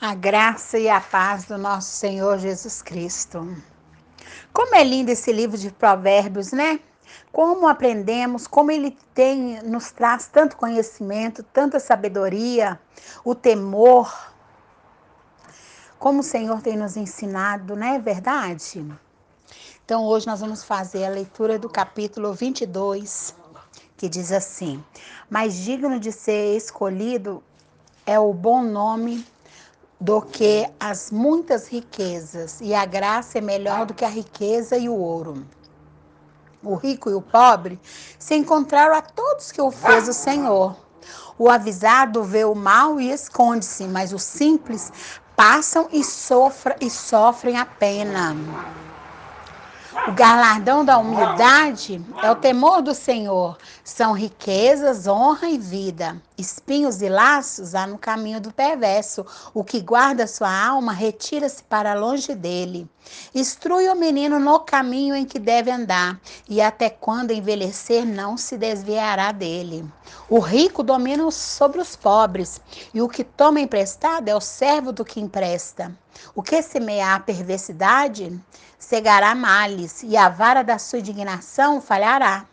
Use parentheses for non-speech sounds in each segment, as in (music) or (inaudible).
A graça e a paz do nosso Senhor Jesus Cristo. Como é lindo esse livro de Provérbios, né? Como aprendemos, como ele tem nos traz tanto conhecimento, tanta sabedoria, o temor. Como o Senhor tem nos ensinado, não é verdade? Então hoje nós vamos fazer a leitura do capítulo 22, que diz assim: "Mais digno de ser escolhido é o bom nome do que as muitas riquezas, e a graça é melhor do que a riqueza e o ouro. O rico e o pobre se encontraram a todos que o fez o Senhor. O avisado vê o mal e esconde-se, mas os simples passam e, sofra, e sofrem a pena. O galardão da humildade é o temor do Senhor. São riquezas, honra e vida. Espinhos e laços há no caminho do perverso. O que guarda sua alma retira-se para longe dele. Instrui o menino no caminho em que deve andar, e até quando envelhecer não se desviará dele. O rico domina sobre os pobres, e o que toma emprestado é o servo do que empresta. O que semear perversidade, cegará males, e a vara da sua indignação falhará.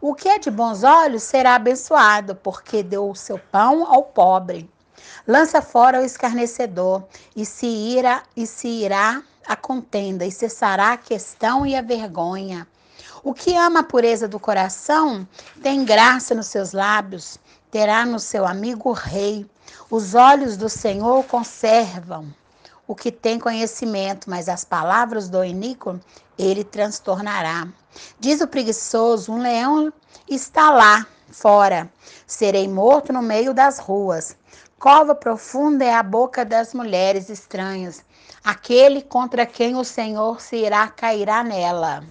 O que é de bons olhos será abençoado, porque deu o seu pão ao pobre. Lança fora o escarnecedor, e se irá, e se irá a contenda, e cessará a questão e a vergonha. O que ama a pureza do coração tem graça nos seus lábios, terá no seu amigo o rei. Os olhos do Senhor conservam o que tem conhecimento, mas as palavras do iníquo ele transtornará. Diz o preguiçoso: um leão está lá fora, serei morto no meio das ruas. Cova profunda é a boca das mulheres estranhas. Aquele contra quem o Senhor se irá cairá nela.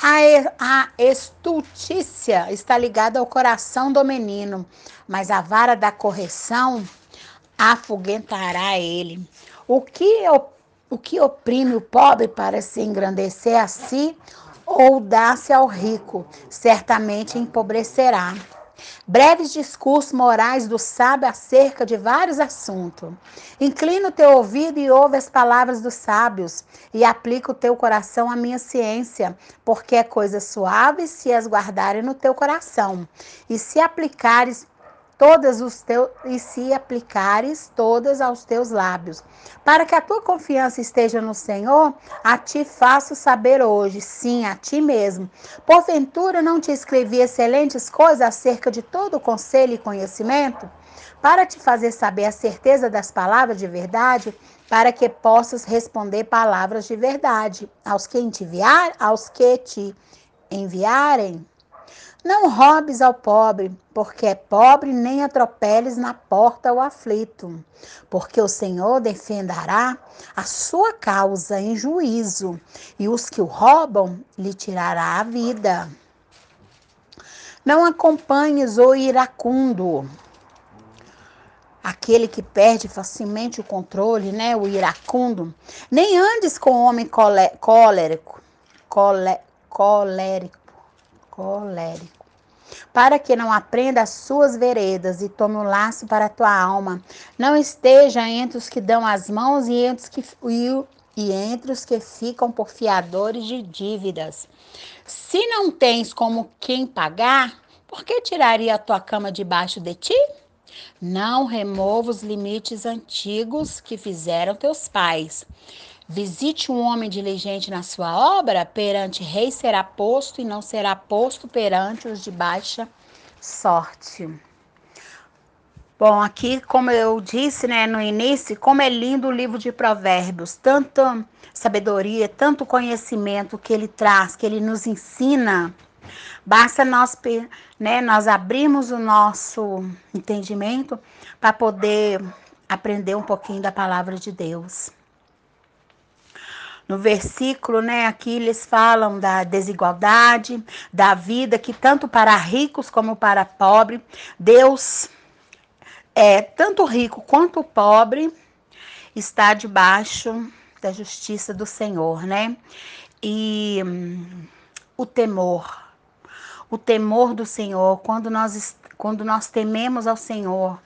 A, estultícia está ligada ao coração do menino, mas a vara da correção afoguentará ele. O que, o que oprime o pobre para se engrandecer a si ou dá-se ao rico, certamente empobrecerá. Breves discursos morais do sábio acerca de vários assuntos. Inclina o teu ouvido e ouve as palavras dos sábios, e aplica o teu coração à minha ciência, porque é coisa suave se as guardarem no teu coração, e se aplicares todas os teus e se aplicares todas aos teus lábios. Para que a tua confiança esteja no Senhor, a ti faço saber hoje, sim, a ti mesmo. Porventura não te escrevi excelentes coisas acerca de todo o conselho e conhecimento, para te fazer saber a certeza das palavras de verdade, para que possas responder palavras de verdade aos que te enviar, aos que te enviarem. Não roubes ao pobre, porque é pobre, nem atropeles na porta o aflito, porque o Senhor defenderá a sua causa em juízo, e os que o roubam lhe tirará a vida. Não acompanhes o iracundo, aquele que perde facilmente o controle, né? O iracundo. Nem andes com o homem colérico, colérico, colérico para que não aprenda as suas veredas e tome um laço para a tua alma. Não esteja entre os que dão as mãos e entre os que, e, e entre os que ficam por fiadores de dívidas. Se não tens como quem pagar, por que tiraria a tua cama debaixo de ti? Não remova os limites antigos que fizeram teus pais. Visite um homem diligente na sua obra, perante rei será posto e não será posto perante os de baixa sorte. Bom, aqui, como eu disse né, no início, como é lindo o livro de Provérbios, tanta sabedoria, tanto conhecimento que ele traz, que ele nos ensina. Basta nós, né, nós abrirmos o nosso entendimento para poder aprender um pouquinho da palavra de Deus. No versículo, né, aqui eles falam da desigualdade, da vida que tanto para ricos como para pobres, Deus é tanto rico quanto pobre está debaixo da justiça do Senhor, né? E hum, o temor, o temor do Senhor, quando nós quando nós tememos ao Senhor,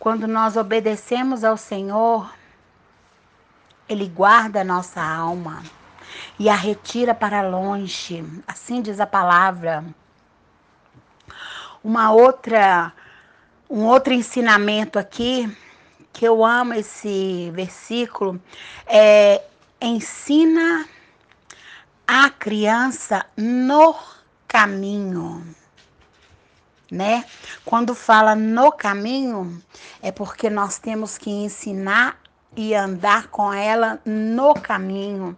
Quando nós obedecemos ao Senhor, Ele guarda a nossa alma e a retira para longe. Assim diz a palavra. Uma outra, um outro ensinamento aqui que eu amo esse versículo é ensina a criança no caminho, né? Quando fala no caminho, é porque nós temos que ensinar e andar com ela no caminho.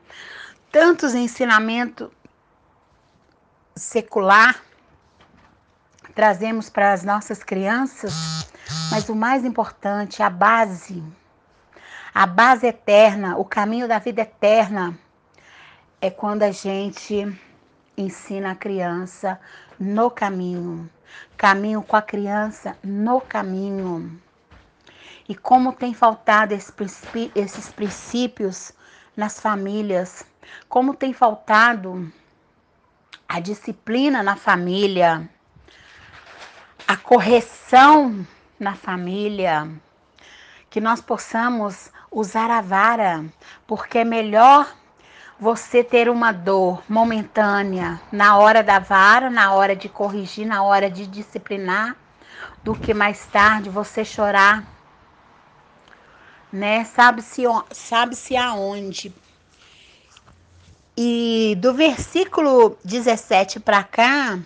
Tantos ensinamentos secular trazemos para as nossas crianças, mas o mais importante, a base, a base eterna, o caminho da vida eterna, é quando a gente ensina a criança no caminho, caminho com a criança no caminho. E como tem faltado esses princípios nas famílias, como tem faltado a disciplina na família, a correção na família, que nós possamos usar a vara, porque é melhor você ter uma dor momentânea na hora da vara, na hora de corrigir, na hora de disciplinar, do que mais tarde você chorar, né? Sabe-se sabe -se aonde. E do versículo 17 para cá,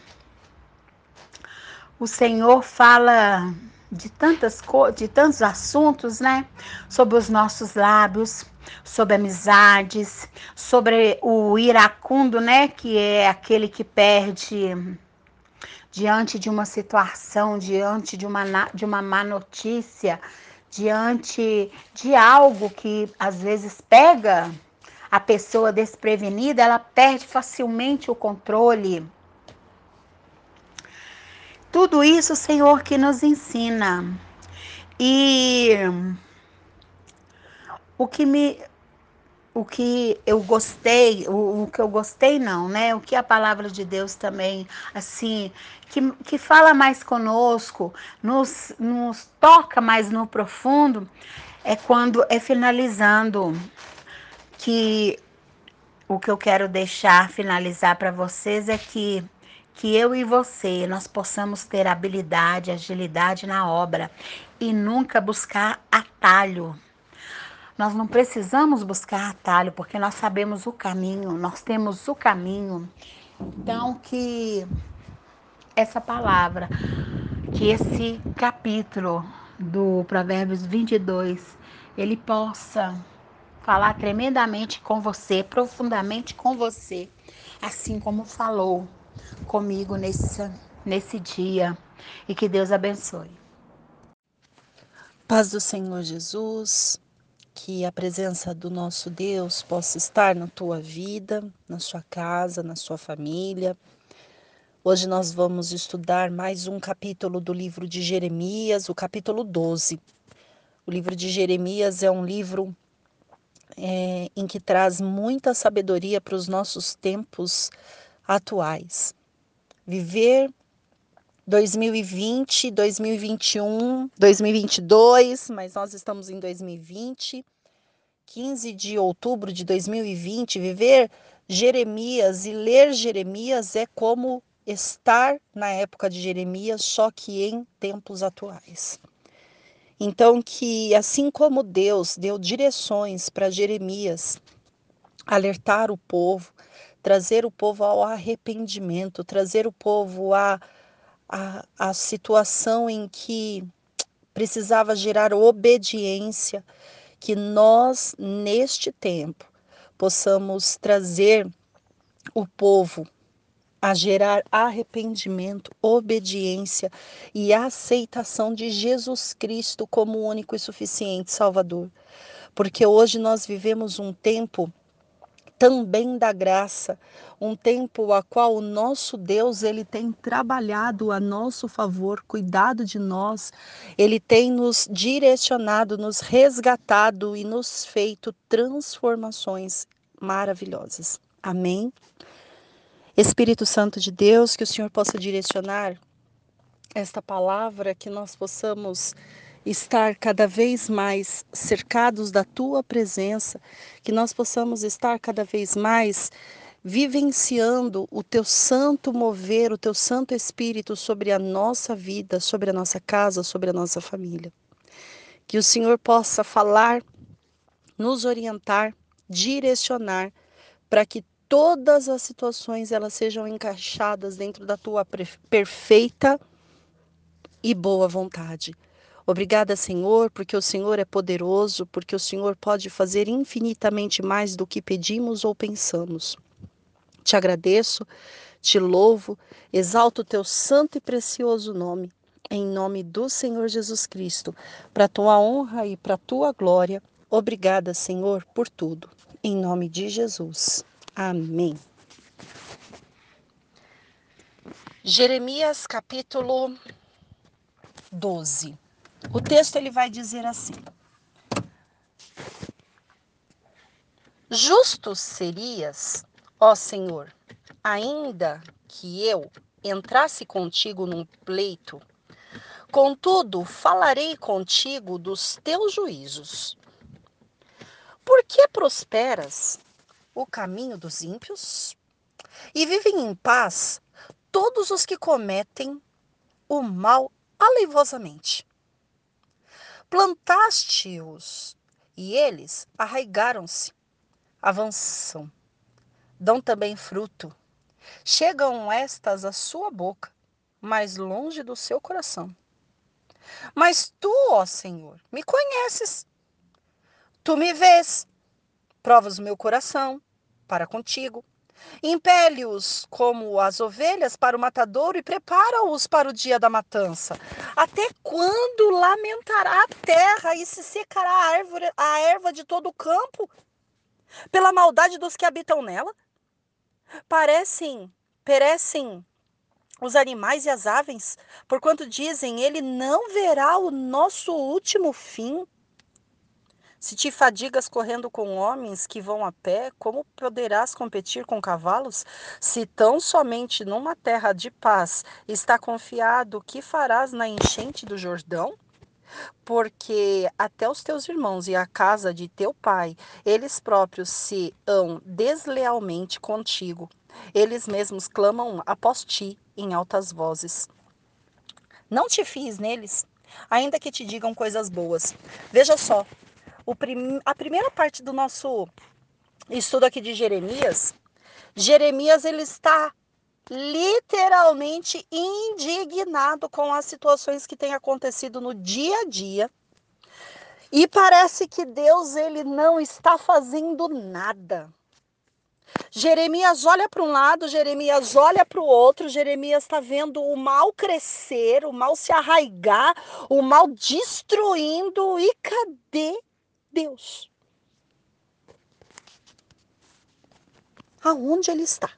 o Senhor fala de tantas de tantos assuntos, né? Sobre os nossos lábios, sobre amizades, sobre o iracundo, né? Que é aquele que perde diante de uma situação, diante de uma, de uma má notícia, diante de algo que às vezes pega a pessoa desprevenida, ela perde facilmente o controle tudo isso, Senhor, que nos ensina. E o que me o que eu gostei, o, o, que eu gostei não, né? O que a palavra de Deus também, assim, que, que fala mais conosco, nos, nos toca mais no profundo, é quando é finalizando que o que eu quero deixar finalizar para vocês é que que eu e você nós possamos ter habilidade, agilidade na obra e nunca buscar atalho. Nós não precisamos buscar atalho porque nós sabemos o caminho, nós temos o caminho. Então que essa palavra, que esse capítulo do Provérbios 22, ele possa falar tremendamente com você, profundamente com você, assim como falou comigo nesse, nesse dia e que Deus abençoe. Paz do Senhor Jesus, que a presença do nosso Deus possa estar na tua vida, na sua casa, na sua família. Hoje nós vamos estudar mais um capítulo do livro de Jeremias, o capítulo 12. O livro de Jeremias é um livro é, em que traz muita sabedoria para os nossos tempos atuais viver 2020, 2021, 2022, mas nós estamos em 2020, 15 de outubro de 2020. Viver Jeremias e ler Jeremias é como estar na época de Jeremias, só que em tempos atuais. Então, que assim como Deus deu direções para Jeremias alertar o povo, trazer o povo ao arrependimento, trazer o povo à a, a situação em que precisava gerar obediência, que nós, neste tempo, possamos trazer o povo a gerar arrependimento, obediência e aceitação de Jesus Cristo como único e suficiente Salvador. Porque hoje nós vivemos um tempo também da graça, um tempo a qual o nosso Deus ele tem trabalhado a nosso favor, cuidado de nós, ele tem nos direcionado, nos resgatado e nos feito transformações maravilhosas. Amém. Espírito Santo de Deus, que o Senhor possa direcionar esta palavra, que nós possamos estar cada vez mais cercados da tua presença, que nós possamos estar cada vez mais vivenciando o teu santo mover, o teu santo espírito sobre a nossa vida, sobre a nossa casa, sobre a nossa família. Que o Senhor possa falar, nos orientar, direcionar para que todas as situações elas sejam encaixadas dentro da tua perfeita e boa vontade. Obrigada, Senhor, porque o Senhor é poderoso, porque o Senhor pode fazer infinitamente mais do que pedimos ou pensamos. Te agradeço, te louvo, exalto o teu santo e precioso nome, em nome do Senhor Jesus Cristo, para tua honra e para tua glória. Obrigada, Senhor, por tudo. Em nome de Jesus. Amém. Jeremias capítulo 12. O texto ele vai dizer assim: Justo serias Ó Senhor, ainda que eu entrasse contigo num pleito, contudo falarei contigo dos teus juízos. Por que prosperas o caminho dos ímpios? E vivem em paz todos os que cometem o mal aleivosamente. Plantaste-os e eles arraigaram-se, avançam dão também fruto. Chegam estas à sua boca, mas longe do seu coração. Mas tu, ó Senhor, me conheces. Tu me vês, provas o meu coração para contigo. Impele-os como as ovelhas para o matadouro e prepara-os para o dia da matança. Até quando lamentará a terra e se secará a, árvore, a erva de todo o campo? Pela maldade dos que habitam nela? Parecem, perecem os animais e as aves, porquanto dizem: Ele não verá o nosso último fim. Se te fadigas correndo com homens que vão a pé, como poderás competir com cavalos? Se tão somente numa terra de paz está confiado, o que farás na enchente do Jordão? porque até os teus irmãos e a casa de teu pai, eles próprios se hão deslealmente contigo. Eles mesmos clamam após ti em altas vozes. Não te fies neles, ainda que te digam coisas boas. Veja só, prim... a primeira parte do nosso estudo aqui de Jeremias, Jeremias ele está literalmente indignado com as situações que têm acontecido no dia a dia. E parece que Deus ele não está fazendo nada. Jeremias olha para um lado, Jeremias olha para o outro, Jeremias está vendo o mal crescer, o mal se arraigar, o mal destruindo. E cadê Deus? Aonde ele está?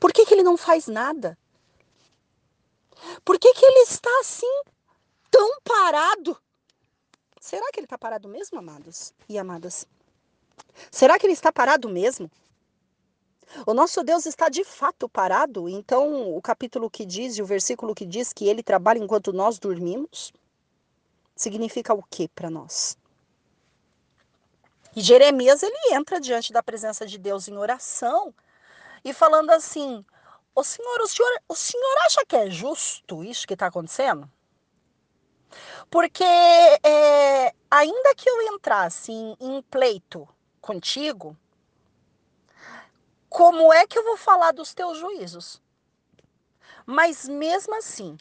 Por que, que ele não faz nada? Por que, que ele está assim, tão parado? Será que ele está parado mesmo, amados e amadas? Será que ele está parado mesmo? O nosso Deus está de fato parado? Então, o capítulo que diz e o versículo que diz que ele trabalha enquanto nós dormimos, significa o que para nós? E Jeremias, ele entra diante da presença de Deus em oração e falando assim: o senhor, o senhor, o senhor acha que é justo isso que está acontecendo? Porque é, ainda que eu entrasse em, em pleito contigo, como é que eu vou falar dos teus juízos? Mas mesmo assim,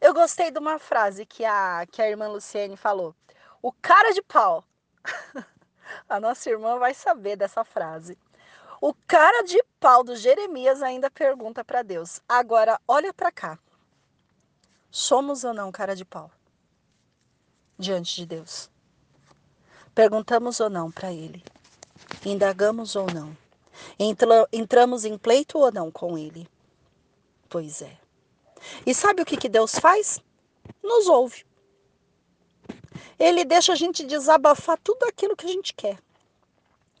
eu gostei de uma frase que a, que a irmã Luciene falou. O cara de pau. (laughs) a nossa irmã vai saber dessa frase. O cara de pau do Jeremias ainda pergunta para Deus: agora olha para cá. Somos ou não cara de pau? Diante de Deus. Perguntamos ou não para Ele? Indagamos ou não? Entra, entramos em pleito ou não com Ele? Pois é. E sabe o que, que Deus faz? Nos ouve. Ele deixa a gente desabafar tudo aquilo que a gente quer.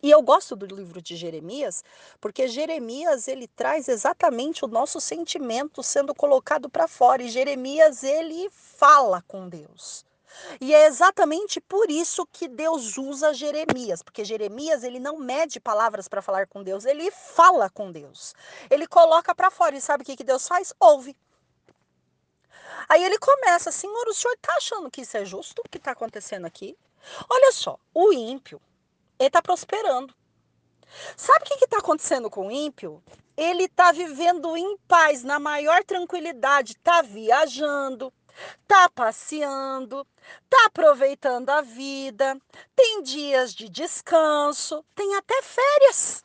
E eu gosto do livro de Jeremias, porque Jeremias ele traz exatamente o nosso sentimento sendo colocado para fora. E Jeremias ele fala com Deus. E é exatamente por isso que Deus usa Jeremias, porque Jeremias ele não mede palavras para falar com Deus, ele fala com Deus. Ele coloca para fora e sabe o que, que Deus faz? Ouve. Aí ele começa, Senhor, o senhor está achando que isso é justo? O que está acontecendo aqui? Olha só, o ímpio, ele está prosperando. Sabe o que está acontecendo com o ímpio? Ele está vivendo em paz, na maior tranquilidade, está viajando, tá passeando, tá aproveitando a vida, tem dias de descanso, tem até férias.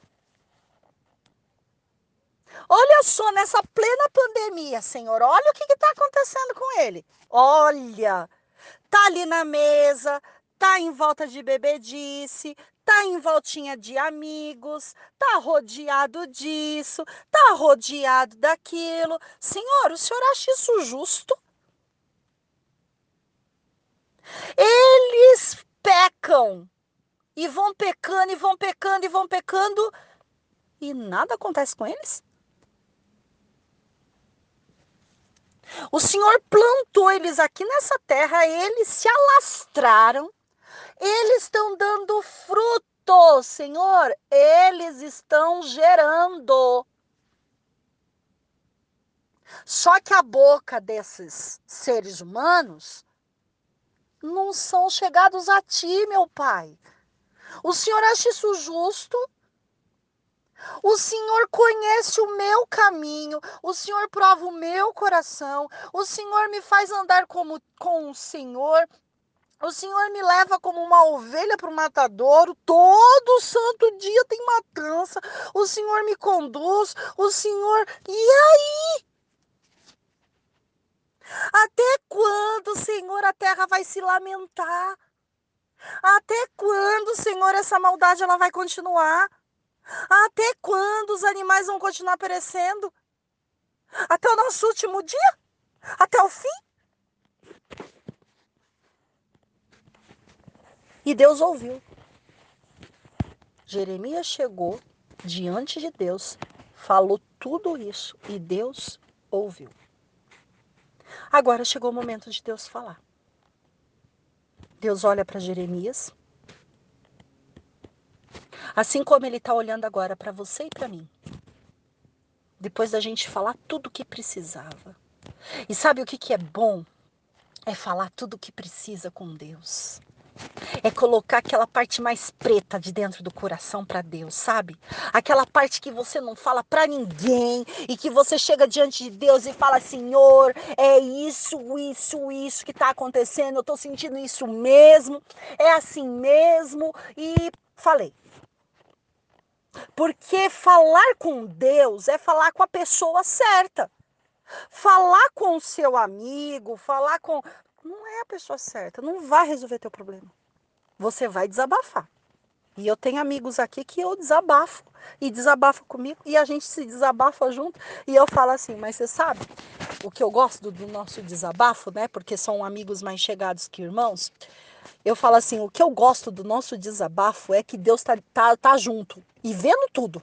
Olha só, nessa plena pandemia, Senhor, olha o que está acontecendo com ele. Olha, tá ali na mesa, tá em volta de bebedice, tá em voltinha de amigos, tá rodeado disso, tá rodeado daquilo. Senhor, o senhor acha isso justo? Eles pecam e vão pecando e vão pecando e vão pecando e nada acontece com eles. O Senhor plantou eles aqui nessa terra, eles se alastraram, eles estão dando fruto, Senhor, eles estão gerando. Só que a boca desses seres humanos não são chegados a ti, meu Pai. O Senhor acha isso justo? O Senhor conhece o meu caminho, o Senhor prova o meu coração, o Senhor me faz andar como, com o Senhor, o Senhor me leva como uma ovelha para o matadouro, todo santo dia tem matança, o Senhor me conduz, o Senhor. E aí? Até quando, Senhor, a terra vai se lamentar? Até quando, Senhor, essa maldade ela vai continuar? Até quando os animais vão continuar perecendo? Até o nosso último dia? Até o fim? E Deus ouviu. Jeremias chegou diante de Deus, falou tudo isso e Deus ouviu. Agora chegou o momento de Deus falar. Deus olha para Jeremias, assim como ele está olhando agora para você e para mim. Depois da gente falar tudo o que precisava. E sabe o que, que é bom? É falar tudo o que precisa com Deus é colocar aquela parte mais preta de dentro do coração para Deus, sabe? Aquela parte que você não fala para ninguém e que você chega diante de Deus e fala: Senhor, é isso, isso, isso que está acontecendo, eu estou sentindo isso mesmo, é assim mesmo. E falei. Porque falar com Deus é falar com a pessoa certa. Falar com o seu amigo, falar com. Não é a pessoa certa, não vai resolver teu problema você vai desabafar. E eu tenho amigos aqui que eu desabafo e desabafa comigo e a gente se desabafa junto. E eu falo assim, mas você sabe o que eu gosto do, do nosso desabafo, né? Porque são amigos mais chegados que irmãos. Eu falo assim, o que eu gosto do nosso desabafo é que Deus tá, tá, tá junto e vendo tudo.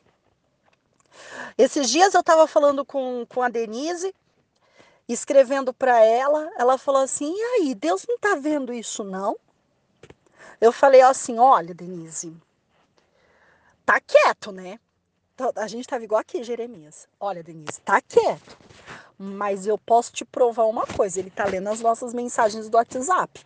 Esses dias eu estava falando com, com a Denise, escrevendo para ela, ela falou assim: e aí, Deus não tá vendo isso não? Eu falei assim: olha, Denise, tá quieto, né? A gente tava igual aqui, Jeremias. Olha, Denise, tá quieto. Mas eu posso te provar uma coisa: ele tá lendo as nossas mensagens do WhatsApp.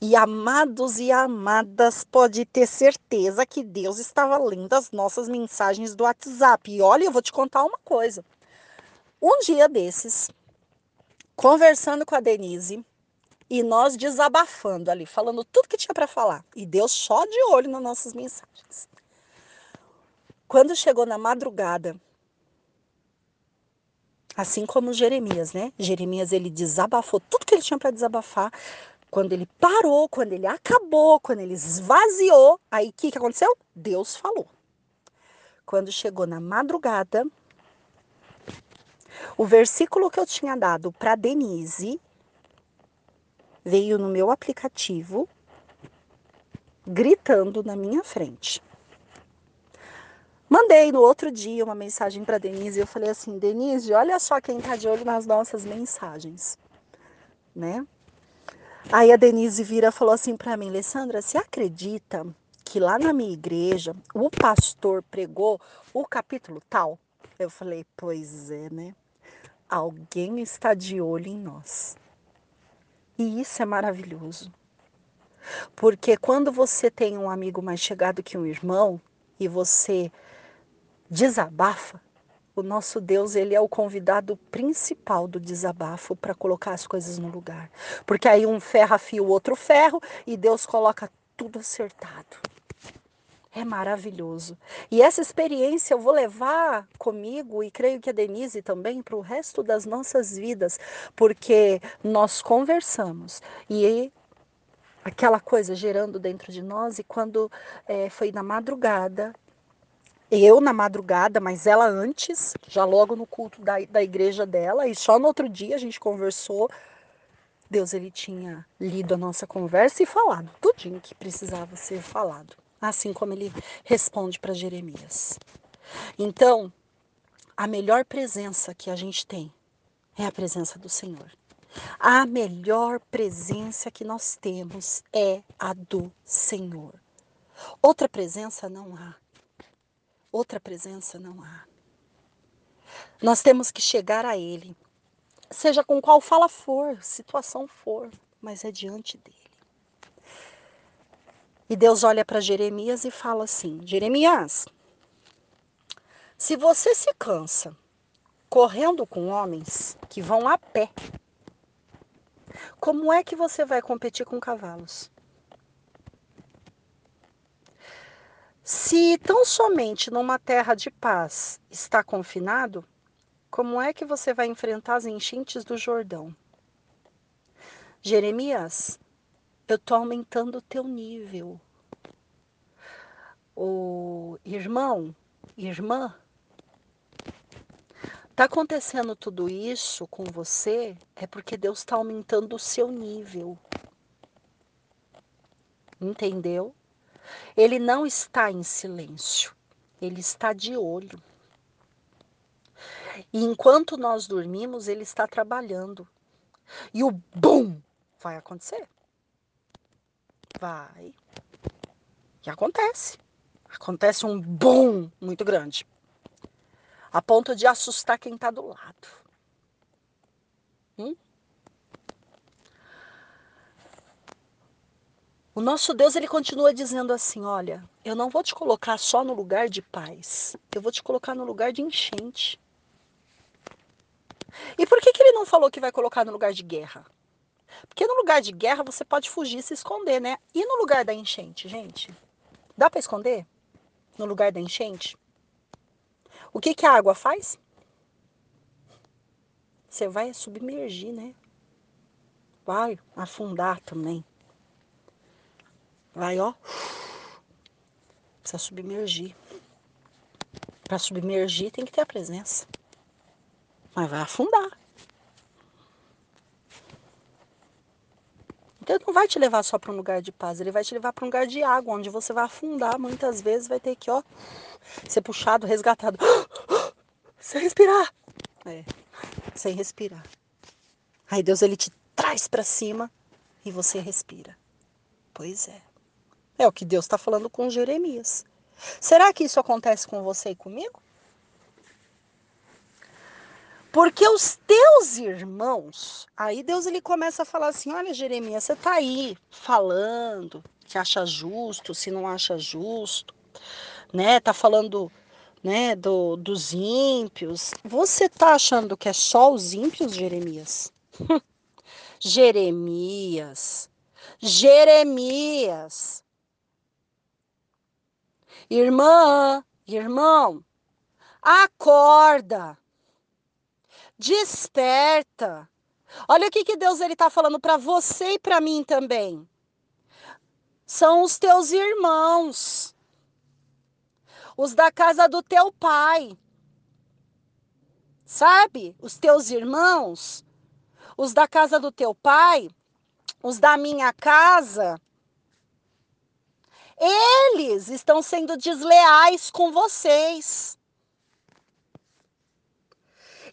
E amados e amadas, pode ter certeza que Deus estava lendo as nossas mensagens do WhatsApp. E olha, eu vou te contar uma coisa. Um dia desses, conversando com a Denise, e nós desabafando ali, falando tudo que tinha para falar. E Deus só de olho nas nossas mensagens. Quando chegou na madrugada, assim como Jeremias, né? Jeremias ele desabafou tudo que ele tinha para desabafar. Quando ele parou, quando ele acabou, quando ele esvaziou, aí o que, que aconteceu? Deus falou. Quando chegou na madrugada, o versículo que eu tinha dado para Denise veio no meu aplicativo gritando na minha frente. Mandei no outro dia uma mensagem para Denise e eu falei assim: Denise, olha só quem está de olho nas nossas mensagens, né? Aí a Denise vira falou assim para mim: Alessandra, você acredita que lá na minha igreja o pastor pregou o capítulo tal? Eu falei: Pois é, né? Alguém está de olho em nós. E isso é maravilhoso. Porque quando você tem um amigo mais chegado que um irmão e você desabafa, o nosso Deus, ele é o convidado principal do desabafo para colocar as coisas no lugar. Porque aí um ferro afia o outro ferro e Deus coloca tudo acertado. É maravilhoso. E essa experiência eu vou levar comigo e creio que a Denise também para o resto das nossas vidas, porque nós conversamos e aquela coisa gerando dentro de nós e quando é, foi na madrugada eu na madrugada, mas ela antes, já logo no culto da, da igreja dela, e só no outro dia a gente conversou. Deus ele tinha lido a nossa conversa e falado tudinho que precisava ser falado, assim como ele responde para Jeremias. Então, a melhor presença que a gente tem é a presença do Senhor. A melhor presença que nós temos é a do Senhor. Outra presença não há. Outra presença não há. Nós temos que chegar a Ele, seja com qual fala for, situação for, mas é diante dele. E Deus olha para Jeremias e fala assim: Jeremias, se você se cansa correndo com homens que vão a pé, como é que você vai competir com cavalos? Se tão somente numa terra de paz está confinado, como é que você vai enfrentar as enchentes do Jordão? Jeremias, eu estou aumentando o teu nível. O irmão, irmã, está acontecendo tudo isso com você é porque Deus está aumentando o seu nível. Entendeu? Ele não está em silêncio, ele está de olho. E enquanto nós dormimos, ele está trabalhando. E o bum vai acontecer. Vai. E acontece. Acontece um bum muito grande. A ponto de assustar quem está do lado. Hum? O nosso Deus, ele continua dizendo assim: olha, eu não vou te colocar só no lugar de paz, eu vou te colocar no lugar de enchente. E por que, que ele não falou que vai colocar no lugar de guerra? Porque no lugar de guerra você pode fugir se esconder, né? E no lugar da enchente, gente? Dá para esconder? No lugar da enchente? O que, que a água faz? Você vai submergir, né? Vai afundar também. Vai, ó. Precisa submergir. Para submergir tem que ter a presença. Mas vai afundar. Ele não vai te levar só para um lugar de paz, ele vai te levar para um lugar de água, onde você vai afundar. Muitas vezes vai ter que, ó, ser puxado, resgatado. (gasps) Sem respirar. É, sem respirar. Aí Deus ele te traz para cima e você respira. Pois é. É o que Deus está falando com Jeremias. Será que isso acontece com você e comigo? Porque os teus irmãos, aí Deus ele começa a falar assim: olha, Jeremias, você está aí falando que acha justo, se não acha justo, né? Tá falando né, do, dos ímpios. Você está achando que é só os ímpios, Jeremias? (laughs) Jeremias, Jeremias, Irmã, irmão, acorda. Desperta. Olha o que, que Deus ele está falando para você e para mim também. São os teus irmãos, os da casa do teu pai. Sabe? Os teus irmãos, os da casa do teu pai, os da minha casa, Eles estão sendo desleais com vocês.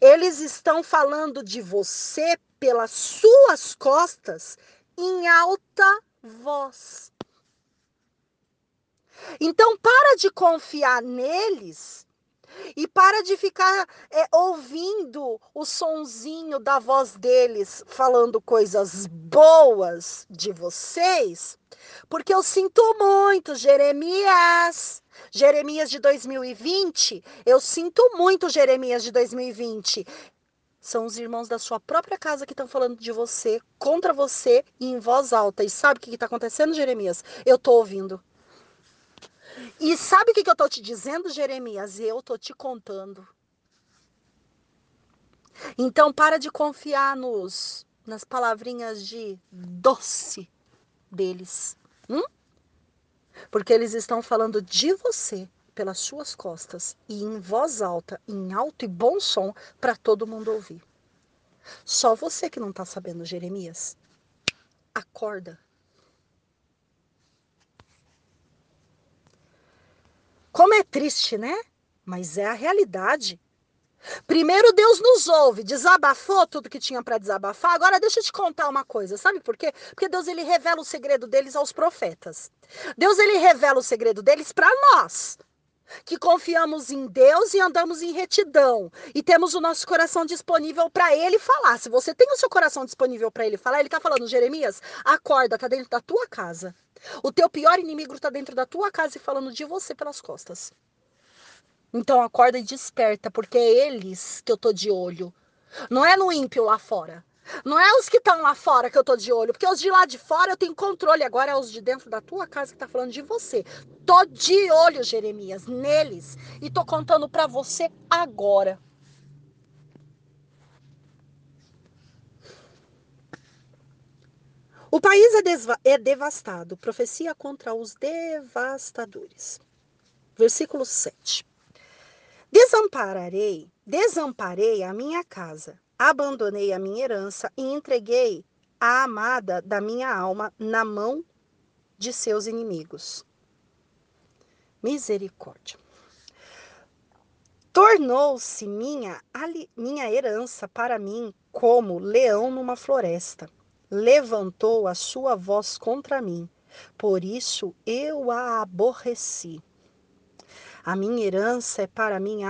Eles estão falando de você pelas suas costas em alta voz. Então, para de confiar neles e para de ficar é, ouvindo o sonzinho da voz deles falando coisas boas de vocês, porque eu sinto muito, Jeremias. Jeremias de 2020, eu sinto muito, Jeremias de 2020. São os irmãos da sua própria casa que estão falando de você, contra você em voz alta. E sabe o que está acontecendo, Jeremias? Eu estou ouvindo. E sabe o que, que eu estou te dizendo, Jeremias? Eu estou te contando. Então, para de confiar nos, nas palavrinhas de doce deles. Hum? Porque eles estão falando de você pelas suas costas e em voz alta, em alto e bom som, para todo mundo ouvir. Só você que não está sabendo, Jeremias. Acorda. Como é triste, né? Mas é a realidade. Primeiro Deus nos ouve, desabafou tudo que tinha para desabafar. Agora deixa eu te contar uma coisa, sabe por quê? Porque Deus ele revela o segredo deles aos profetas. Deus ele revela o segredo deles para nós, que confiamos em Deus e andamos em retidão e temos o nosso coração disponível para ele falar. Se você tem o seu coração disponível para ele falar, ele tá falando, Jeremias, acorda, tá dentro da tua casa. O teu pior inimigo está dentro da tua casa e falando de você pelas costas. Então acorda e desperta, porque é eles que eu tô de olho. Não é no ímpio lá fora. Não é os que estão lá fora que eu tô de olho, porque os de lá de fora eu tenho controle. Agora é os de dentro da tua casa que tá falando de você. Tô de olho, Jeremias, neles. E tô contando para você agora. O país é, é devastado. Profecia contra os devastadores. Versículo 7. Desampararei, desamparei a minha casa, abandonei a minha herança e entreguei a amada da minha alma na mão de seus inimigos. Misericórdia. Tornou-se minha, minha herança para mim como leão numa floresta levantou a sua voz contra mim, por isso eu a aborreci. A minha herança é para mim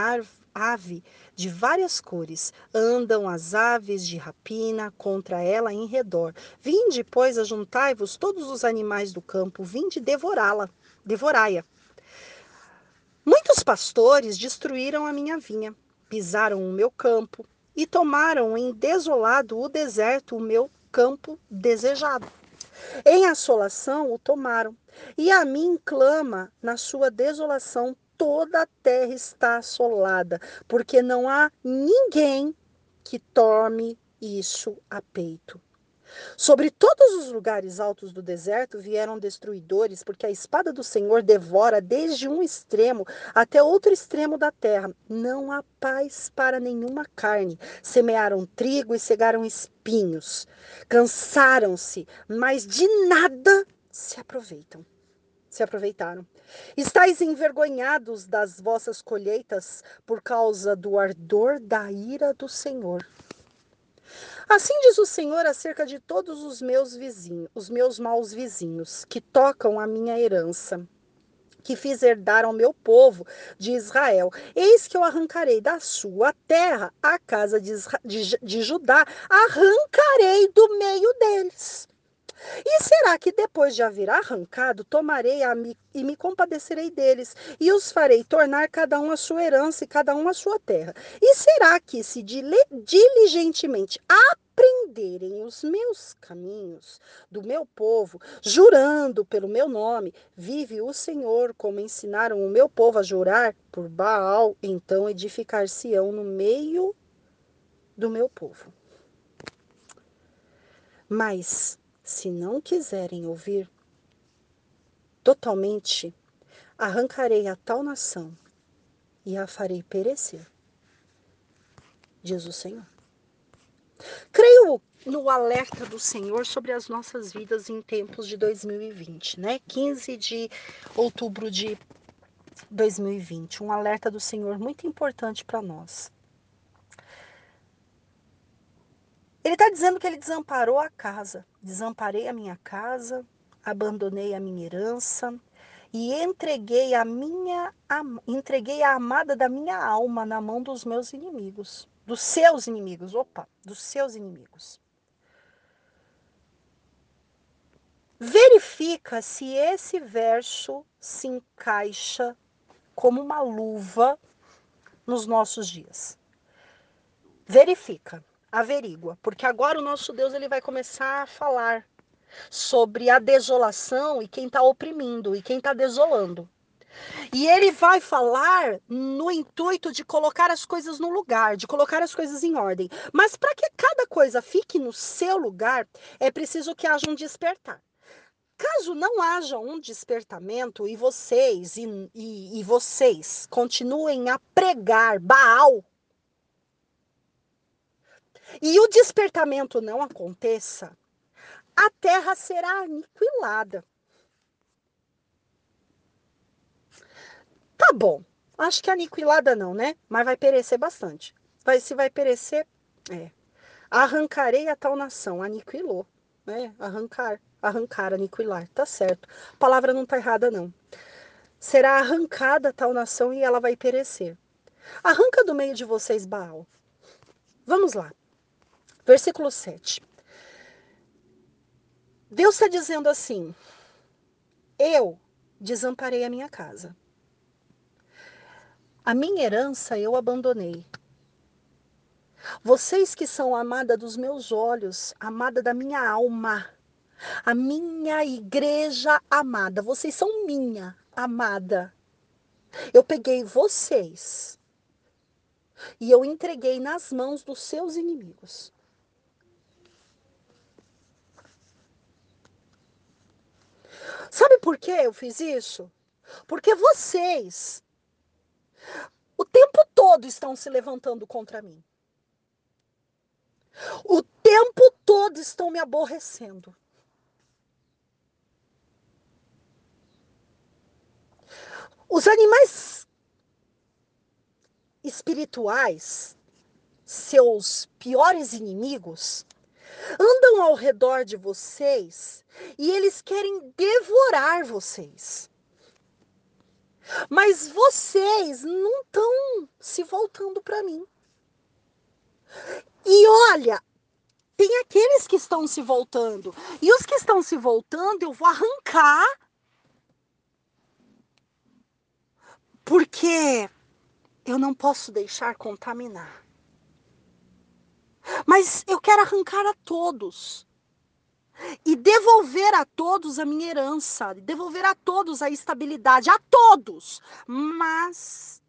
ave de várias cores. Andam as aves de rapina contra ela em redor. Vinde, pois, ajuntai-vos todos os animais do campo, vinde devorá-la, devorai-a. Muitos pastores destruíram a minha vinha, pisaram o meu campo e tomaram em desolado o deserto o meu campo desejado. Em assolação o tomaram, e a mim clama na sua desolação toda a terra está assolada, porque não há ninguém que tome isso a peito. Sobre todos os lugares altos do deserto vieram destruidores, porque a espada do Senhor devora desde um extremo até outro extremo da terra. Não há paz para nenhuma carne. Semearam trigo e cegaram espinhos. Cansaram-se, mas de nada se aproveitam. Se aproveitaram. Estais envergonhados das vossas colheitas por causa do ardor da ira do Senhor. Assim diz o Senhor acerca de todos os meus vizinhos, os meus maus vizinhos, que tocam a minha herança que fiz herdar ao meu povo de Israel. Eis que eu arrancarei da sua terra a casa de, de, de Judá, arrancarei do meio deles. E será que depois de haver arrancado, tomarei mi, e me compadecerei deles, e os farei tornar cada um a sua herança e cada um a sua terra? E será que, se diligentemente aprenderem os meus caminhos do meu povo, jurando pelo meu nome, vive o Senhor, como ensinaram o meu povo a jurar por Baal, então edificar-se-ão no meio do meu povo. Mas se não quiserem ouvir, totalmente arrancarei a tal nação e a farei perecer, diz o Senhor. Creio no alerta do Senhor sobre as nossas vidas em tempos de 2020, né? 15 de outubro de 2020, um alerta do Senhor muito importante para nós. Ele está dizendo que ele desamparou a casa. Desamparei a minha casa, abandonei a minha herança e entreguei a minha entreguei a amada da minha alma na mão dos meus inimigos, dos seus inimigos, opa, dos seus inimigos. Verifica se esse verso se encaixa como uma luva nos nossos dias. Verifica averigua, porque agora o nosso Deus ele vai começar a falar sobre a desolação e quem está oprimindo e quem está desolando. E ele vai falar no intuito de colocar as coisas no lugar, de colocar as coisas em ordem. Mas para que cada coisa fique no seu lugar, é preciso que haja um despertar. Caso não haja um despertamento e vocês e, e, e vocês continuem a pregar Baal e o despertamento não aconteça, a terra será aniquilada. Tá bom. Acho que aniquilada não, né? Mas vai perecer bastante. Vai, se vai perecer, é. Arrancarei a tal nação. Aniquilou, né? Arrancar, arrancar, aniquilar. Tá certo. A palavra não tá errada, não. Será arrancada a tal nação e ela vai perecer. Arranca do meio de vocês Baal. Vamos lá. Versículo 7. Deus está dizendo assim: Eu desamparei a minha casa. A minha herança eu abandonei. Vocês que são amada dos meus olhos, amada da minha alma, a minha igreja amada, vocês são minha amada. Eu peguei vocês e eu entreguei nas mãos dos seus inimigos. Sabe por que eu fiz isso? Porque vocês o tempo todo estão se levantando contra mim. O tempo todo estão me aborrecendo. Os animais espirituais, seus piores inimigos, andam ao redor de vocês e eles querem devorar vocês. Mas vocês não estão se voltando para mim. E olha, tem aqueles que estão se voltando. E os que estão se voltando, eu vou arrancar. Porque eu não posso deixar contaminar. Mas eu quero arrancar a todos e devolver a todos a minha herança, devolver a todos a estabilidade, a todos. Mas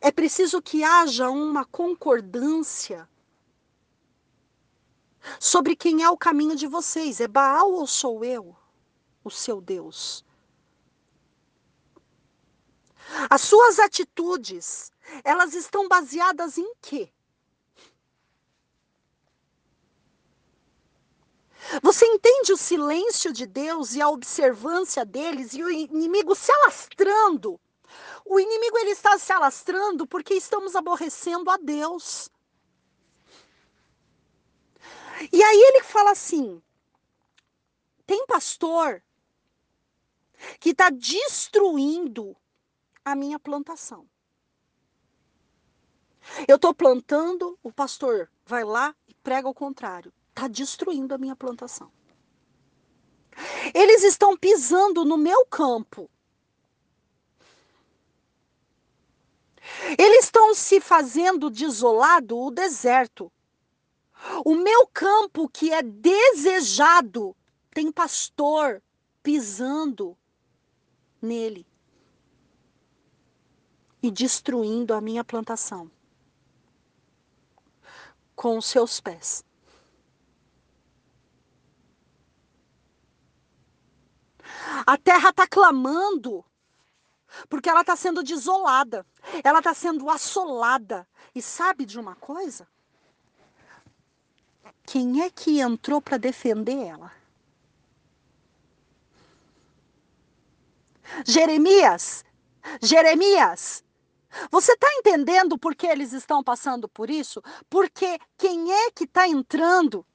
é preciso que haja uma concordância sobre quem é o caminho de vocês. É Baal ou sou eu, o seu Deus? As suas atitudes elas estão baseadas em quê? Você entende o silêncio de Deus e a observância deles e o inimigo se alastrando? O inimigo ele está se alastrando porque estamos aborrecendo a Deus. E aí ele fala assim: tem pastor que está destruindo a minha plantação. Eu estou plantando, o pastor vai lá e prega o contrário. Está destruindo a minha plantação. Eles estão pisando no meu campo. Eles estão se fazendo desolado o deserto. O meu campo que é desejado tem pastor pisando nele e destruindo a minha plantação com os seus pés. A terra está clamando, porque ela está sendo desolada, ela está sendo assolada. E sabe de uma coisa? quem é que entrou para defender ela? Jeremias, Jeremias, você está entendendo por que eles estão passando por isso? Porque quem é que está entrando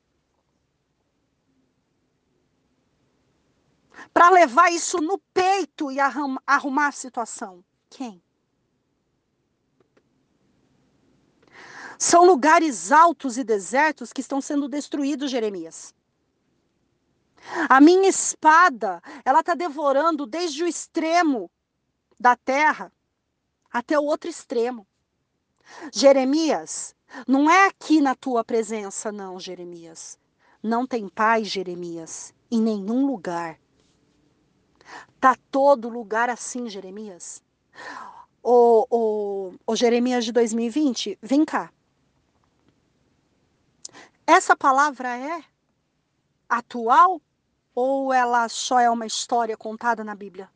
para levar isso no peito e arrumar a situação? Quem? São lugares altos e desertos que estão sendo destruídos, Jeremias. A minha espada, ela está devorando desde o extremo da terra até o outro extremo. Jeremias, não é aqui na tua presença, não, Jeremias. Não tem paz, Jeremias, em nenhum lugar. Tá todo lugar assim, Jeremias. O, o, o Jeremias de 2020, vem cá. Essa palavra é atual ou ela só é uma história contada na Bíblia?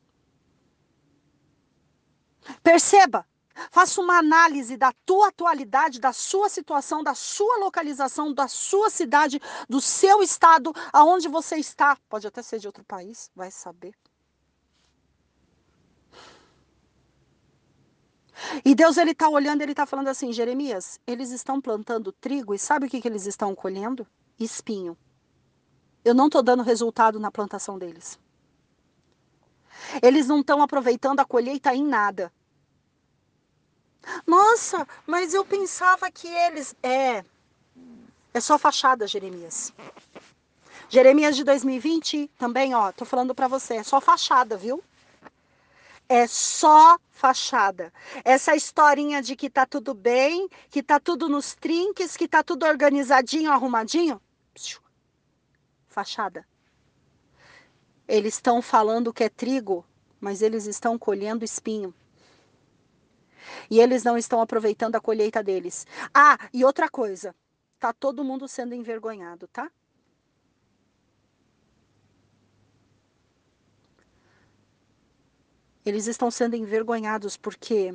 Perceba, faça uma análise da tua atualidade, da sua situação, da sua localização, da sua cidade, do seu estado, aonde você está. Pode até ser de outro país, vai saber. E Deus ele está olhando, ele está falando assim, Jeremias, eles estão plantando trigo e sabe o que, que eles estão colhendo? Espinho. Eu não estou dando resultado na plantação deles. Eles não estão aproveitando a colheita em nada. Nossa, mas eu pensava que eles. É. É só fachada, Jeremias. Jeremias de 2020 também, ó, tô falando para você, é só fachada, viu? é só fachada. Essa historinha de que tá tudo bem, que tá tudo nos trinques, que tá tudo organizadinho, arrumadinho, fachada. Eles estão falando que é trigo, mas eles estão colhendo espinho. E eles não estão aproveitando a colheita deles. Ah, e outra coisa, tá todo mundo sendo envergonhado, tá? Eles estão sendo envergonhados porque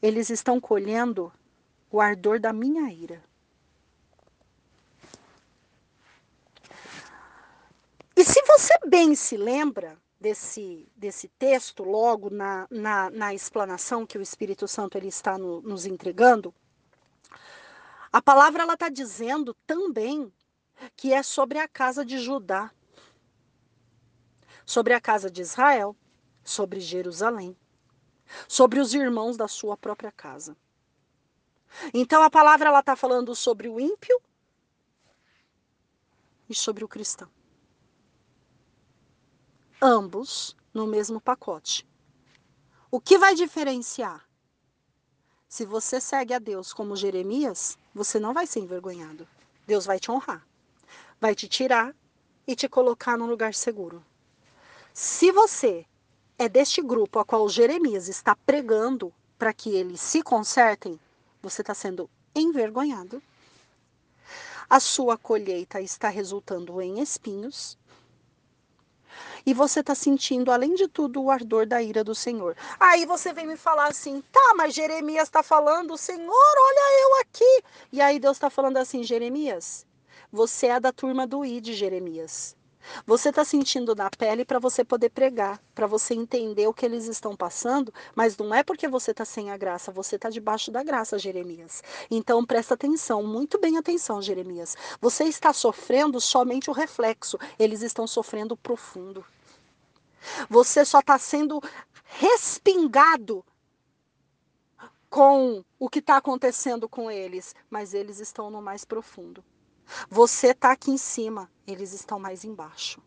eles estão colhendo o ardor da minha ira. E se você bem se lembra desse, desse texto, logo na, na, na explanação que o Espírito Santo ele está no, nos entregando, a palavra ela está dizendo também que é sobre a casa de Judá, sobre a casa de Israel sobre Jerusalém, sobre os irmãos da sua própria casa. Então a palavra ela está falando sobre o ímpio e sobre o cristão. Ambos no mesmo pacote. O que vai diferenciar? Se você segue a Deus como Jeremias, você não vai ser envergonhado. Deus vai te honrar. Vai te tirar e te colocar num lugar seguro. Se você é deste grupo a qual Jeremias está pregando para que eles se consertem, você está sendo envergonhado. A sua colheita está resultando em espinhos. E você está sentindo, além de tudo, o ardor da ira do Senhor. Aí você vem me falar assim, tá, mas Jeremias está falando, Senhor, olha eu aqui. E aí Deus está falando assim, Jeremias, você é da turma do I de Jeremias. Você está sentindo na pele para você poder pregar, para você entender o que eles estão passando, mas não é porque você está sem a graça, você está debaixo da graça, Jeremias. Então presta atenção, muito bem atenção, Jeremias. Você está sofrendo somente o reflexo, eles estão sofrendo profundo. Você só está sendo respingado com o que está acontecendo com eles, mas eles estão no mais profundo. Você está aqui em cima, eles estão mais embaixo.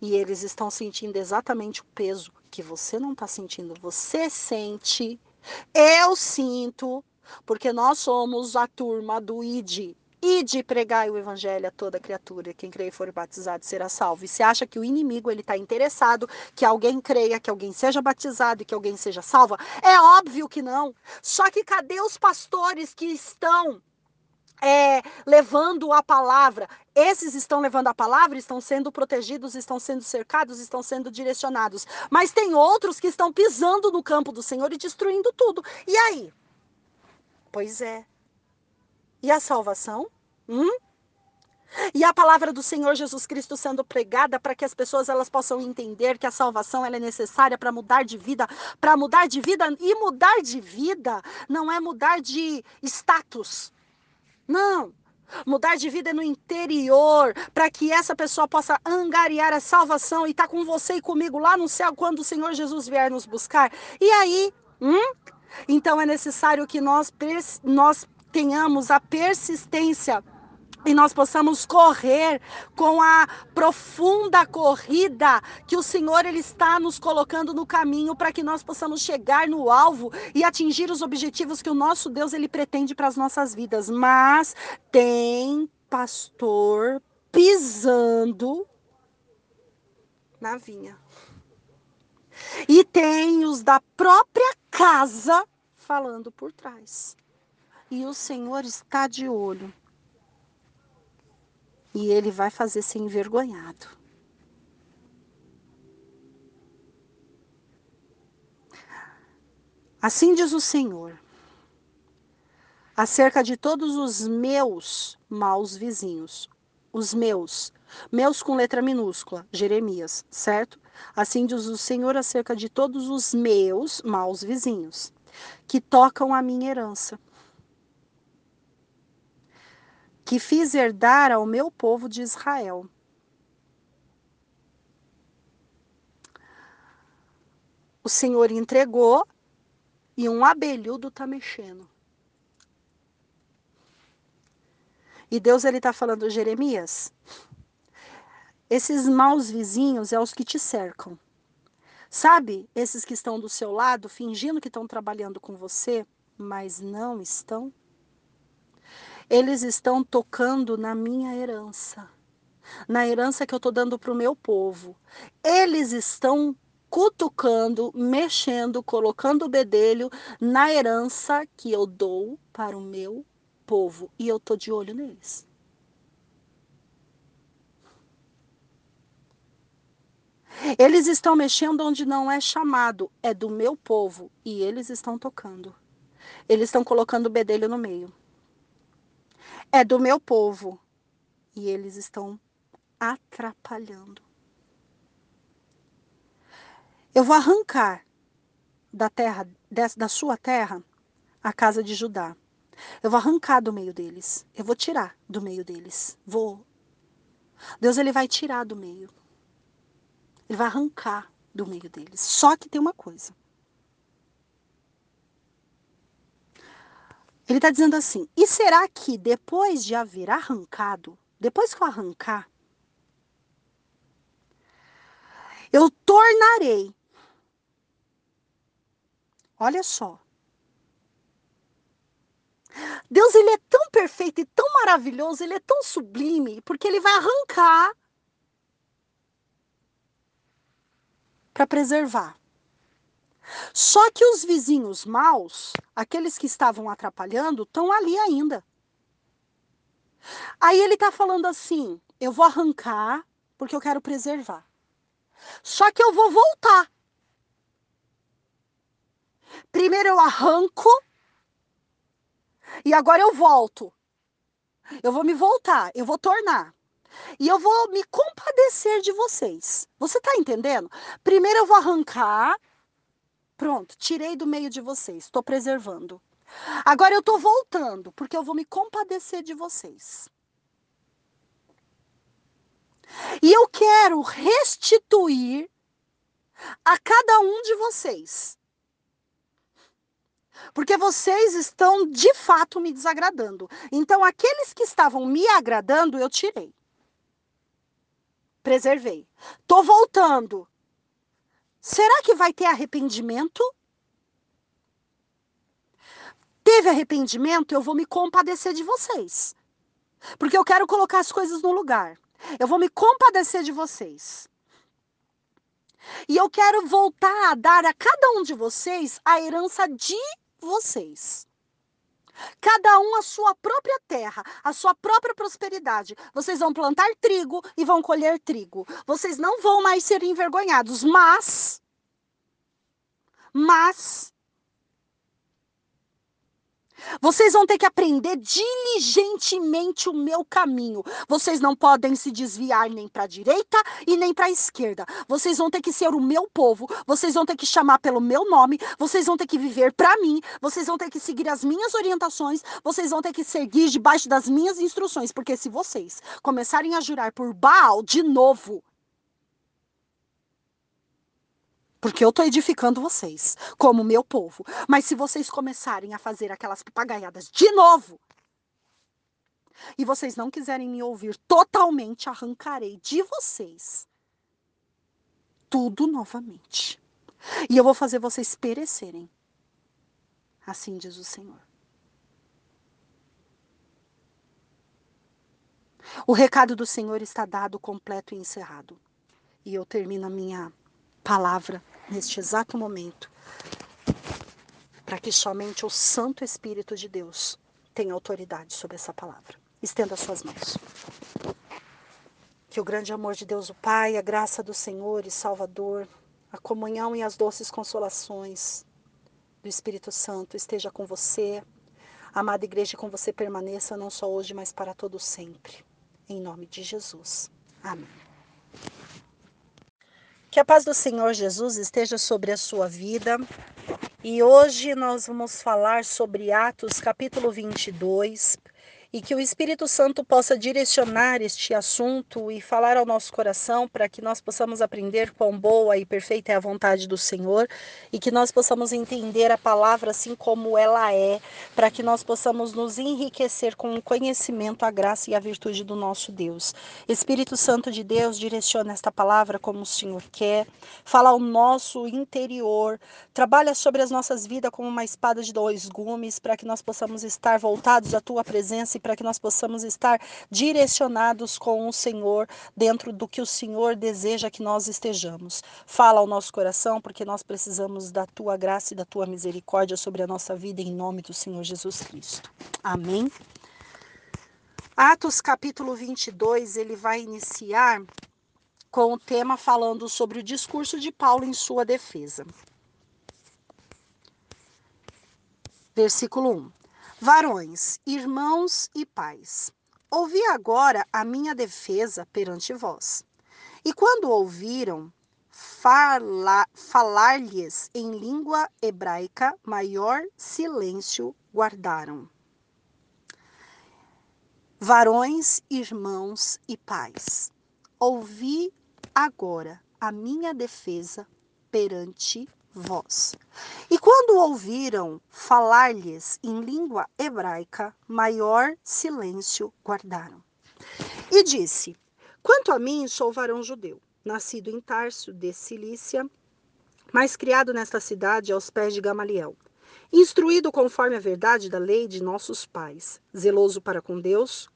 E eles estão sentindo exatamente o peso que você não está sentindo. Você sente, eu sinto, porque nós somos a turma do ID. Ide pregar o evangelho a toda criatura. Quem crê e for batizado será salvo. E se acha que o inimigo ele está interessado que alguém creia, que alguém seja batizado e que alguém seja salvo, é óbvio que não. Só que cadê os pastores que estão é, levando a palavra. Esses estão levando a palavra, estão sendo protegidos, estão sendo cercados, estão sendo direcionados. Mas tem outros que estão pisando no campo do Senhor e destruindo tudo. E aí? Pois é. E a salvação? Hum? E a palavra do Senhor Jesus Cristo sendo pregada para que as pessoas elas possam entender que a salvação ela é necessária para mudar de vida, para mudar de vida e mudar de vida não é mudar de status. Não. Mudar de vida é no interior, para que essa pessoa possa angariar a salvação e estar tá com você e comigo lá no céu quando o Senhor Jesus vier nos buscar. E aí, hum? Então é necessário que nós, nós tenhamos a persistência e nós possamos correr com a profunda corrida que o Senhor ele está nos colocando no caminho para que nós possamos chegar no alvo e atingir os objetivos que o nosso Deus ele pretende para as nossas vidas. Mas tem pastor pisando na vinha. E tem os da própria casa falando por trás. E o Senhor está de olho e ele vai fazer ser envergonhado. Assim diz o Senhor, acerca de todos os meus maus vizinhos, os meus, meus com letra minúscula, Jeremias, certo? Assim diz o Senhor acerca de todos os meus maus vizinhos, que tocam a minha herança que fiz herdar ao meu povo de Israel. O Senhor entregou e um abelhudo está mexendo. E Deus ele está falando, Jeremias, esses maus vizinhos é os que te cercam. Sabe, esses que estão do seu lado, fingindo que estão trabalhando com você, mas não estão? Eles estão tocando na minha herança, na herança que eu estou dando para o meu povo. Eles estão cutucando, mexendo, colocando o bedelho na herança que eu dou para o meu povo. E eu estou de olho neles. Eles estão mexendo onde não é chamado, é do meu povo. E eles estão tocando. Eles estão colocando o bedelho no meio é do meu povo e eles estão atrapalhando. Eu vou arrancar da terra, da sua terra, a casa de Judá. Eu vou arrancar do meio deles. Eu vou tirar do meio deles. Vou. Deus ele vai tirar do meio. Ele vai arrancar do meio deles. Só que tem uma coisa. Ele está dizendo assim: e será que depois de haver arrancado, depois que eu arrancar, eu tornarei. Olha só. Deus ele é tão perfeito e tão maravilhoso, ele é tão sublime, porque ele vai arrancar para preservar. Só que os vizinhos maus, aqueles que estavam atrapalhando, estão ali ainda. Aí ele está falando assim: eu vou arrancar porque eu quero preservar. Só que eu vou voltar. Primeiro eu arranco e agora eu volto. Eu vou me voltar, eu vou tornar. E eu vou me compadecer de vocês. Você está entendendo? Primeiro eu vou arrancar Pronto, tirei do meio de vocês, estou preservando. Agora eu estou voltando, porque eu vou me compadecer de vocês. E eu quero restituir a cada um de vocês. Porque vocês estão de fato me desagradando. Então, aqueles que estavam me agradando, eu tirei. Preservei. Tô voltando. Será que vai ter arrependimento? Teve arrependimento, eu vou me compadecer de vocês. Porque eu quero colocar as coisas no lugar. Eu vou me compadecer de vocês. E eu quero voltar a dar a cada um de vocês a herança de vocês. Cada um a sua própria terra, a sua própria prosperidade. Vocês vão plantar trigo e vão colher trigo. Vocês não vão mais ser envergonhados, mas mas Vocês vão ter que aprender diligentemente o meu caminho. Vocês não podem se desviar nem para a direita e nem para a esquerda. Vocês vão ter que ser o meu povo. Vocês vão ter que chamar pelo meu nome. Vocês vão ter que viver para mim. Vocês vão ter que seguir as minhas orientações. Vocês vão ter que seguir debaixo das minhas instruções. Porque se vocês começarem a jurar por Baal de novo, porque eu estou edificando vocês como meu povo. Mas se vocês começarem a fazer aquelas papagaiadas de novo, e vocês não quiserem me ouvir totalmente, arrancarei de vocês tudo novamente. E eu vou fazer vocês perecerem. Assim diz o Senhor. O recado do Senhor está dado, completo e encerrado. E eu termino a minha palavra neste exato momento, para que somente o Santo Espírito de Deus tenha autoridade sobre essa palavra. Estenda suas mãos. Que o grande amor de Deus, o Pai, a graça do Senhor e Salvador, a comunhão e as doces consolações do Espírito Santo esteja com você. Amada igreja, com você permaneça não só hoje, mas para todo sempre. Em nome de Jesus. Amém. Que a paz do Senhor Jesus esteja sobre a sua vida. E hoje nós vamos falar sobre Atos capítulo 22, e que o Espírito Santo possa direcionar este assunto e falar ao nosso coração para que nós possamos aprender quão boa e perfeita é a vontade do Senhor e que nós possamos entender a palavra assim como ela é, para que nós possamos nos enriquecer com o conhecimento, a graça e a virtude do nosso Deus. Espírito Santo de Deus, direciona esta palavra como o Senhor quer, fala ao nosso interior, trabalha sobre as nossas vidas como uma espada de dois gumes, para que nós possamos estar voltados à tua presença para que nós possamos estar direcionados com o Senhor dentro do que o Senhor deseja que nós estejamos. Fala ao nosso coração, porque nós precisamos da tua graça e da tua misericórdia sobre a nossa vida em nome do Senhor Jesus Cristo. Amém. Atos capítulo 22, ele vai iniciar com o tema falando sobre o discurso de Paulo em sua defesa. Versículo 1. Varões, irmãos e pais, ouvi agora a minha defesa perante vós. E quando ouviram falar-lhes em língua hebraica, maior silêncio guardaram. Varões, irmãos e pais, ouvi agora a minha defesa perante vós. E quando ouviram falar-lhes em língua hebraica, maior silêncio guardaram. E disse: Quanto a mim, sou varão judeu, nascido em Tarso de Cilícia, mas criado nesta cidade aos pés de Gamaliel, instruído conforme a verdade da lei de nossos pais, zeloso para com Deus,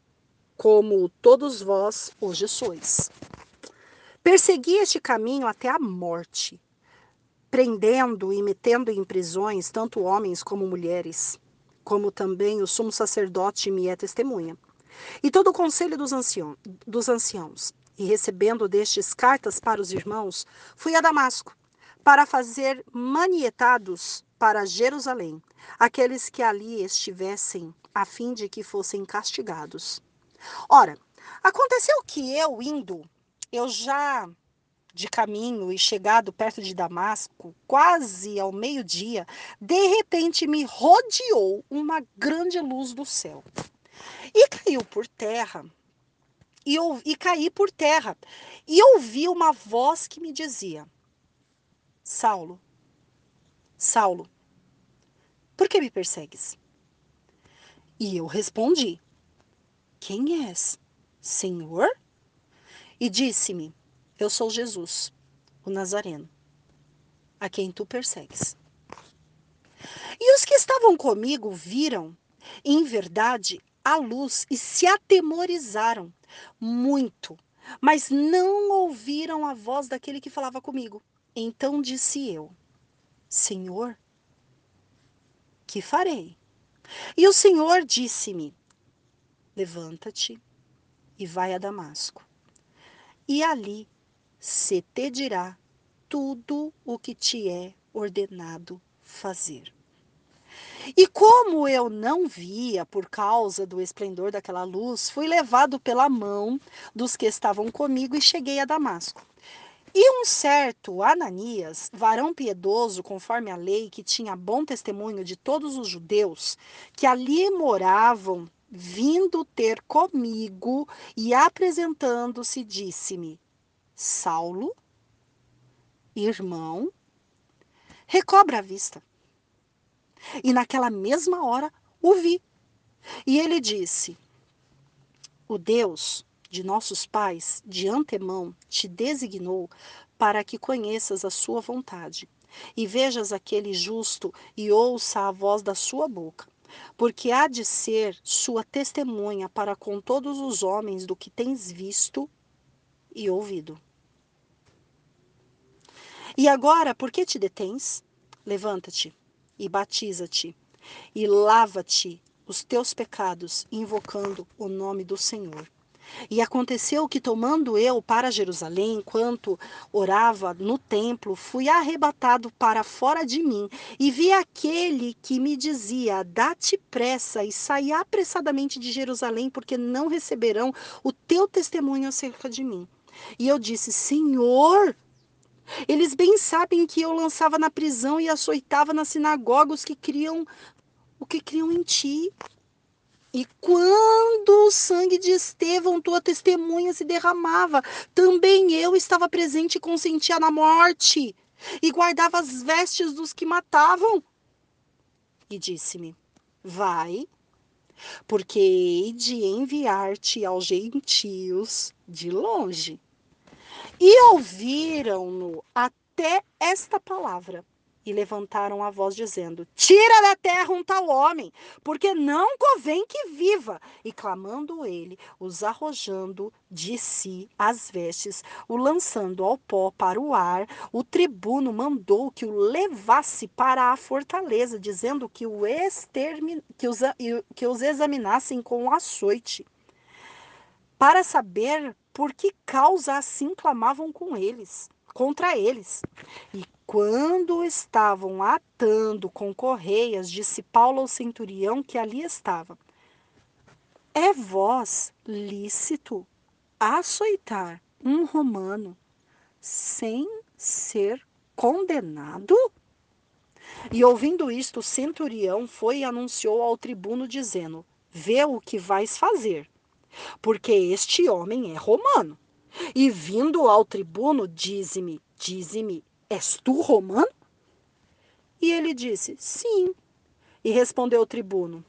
como todos vós hoje sois. Persegui este caminho até a morte prendendo e metendo em prisões tanto homens como mulheres, como também o sumo sacerdote me é testemunha. E todo o conselho dos, ancião, dos anciãos, e recebendo destes cartas para os irmãos, fui a Damasco, para fazer manietados para Jerusalém, aqueles que ali estivessem, a fim de que fossem castigados. Ora, aconteceu que eu indo, eu já de caminho e chegado perto de Damasco, quase ao meio-dia, de repente me rodeou uma grande luz do céu. E caiu por terra. E, e caí por terra. E ouvi uma voz que me dizia: Saulo, Saulo, por que me persegues? E eu respondi: Quem és, Senhor? E disse-me: eu sou Jesus, o Nazareno, a quem tu persegues. E os que estavam comigo viram, em verdade, a luz e se atemorizaram muito, mas não ouviram a voz daquele que falava comigo. Então disse eu: Senhor, que farei? E o Senhor disse-me: Levanta-te e vai a Damasco. E ali se te dirá tudo o que te é ordenado fazer. E como eu não via por causa do esplendor daquela luz, fui levado pela mão dos que estavam comigo e cheguei a Damasco. E um certo Ananias, varão piedoso conforme a lei, que tinha bom testemunho de todos os judeus que ali moravam, vindo ter comigo e apresentando-se, disse-me: Saulo, irmão, recobra a vista. E naquela mesma hora o vi. E ele disse: O Deus de nossos pais de antemão te designou para que conheças a sua vontade e vejas aquele justo e ouça a voz da sua boca, porque há de ser sua testemunha para com todos os homens do que tens visto e ouvido. E agora, por que te detens? Levanta-te e batiza-te e lava-te os teus pecados, invocando o nome do Senhor. E aconteceu que, tomando eu para Jerusalém, enquanto orava no templo, fui arrebatado para fora de mim e vi aquele que me dizia: Dá-te pressa e sai apressadamente de Jerusalém, porque não receberão o teu testemunho acerca de mim. E eu disse: Senhor, eles bem sabem que eu lançava na prisão e açoitava na sinagoga os que criam o que criam em ti. E quando o sangue de Estevão, tua testemunha, se derramava, também eu estava presente e consentia na morte, e guardava as vestes dos que matavam. E disse-me: Vai, porque hei de enviar-te aos gentios de longe. E ouviram-no até esta palavra e levantaram a voz, dizendo: Tira da terra um tal homem, porque não convém que viva. E clamando ele, os arrojando de si as vestes, o lançando ao pó para o ar, o tribuno mandou que o levasse para a fortaleza, dizendo que, o extermin... que, os, que os examinassem com açoite, para saber por que causa assim clamavam com eles contra eles. E quando estavam atando com correias, disse Paulo ao centurião que ali estava: É vós lícito açoitar um romano sem ser condenado? E ouvindo isto, o centurião foi e anunciou ao tribuno, dizendo: Vê o que vais fazer, porque este homem é romano. E vindo ao tribuno, dize-me, dize-me, És tu romano? E ele disse: Sim. E respondeu o tribuno: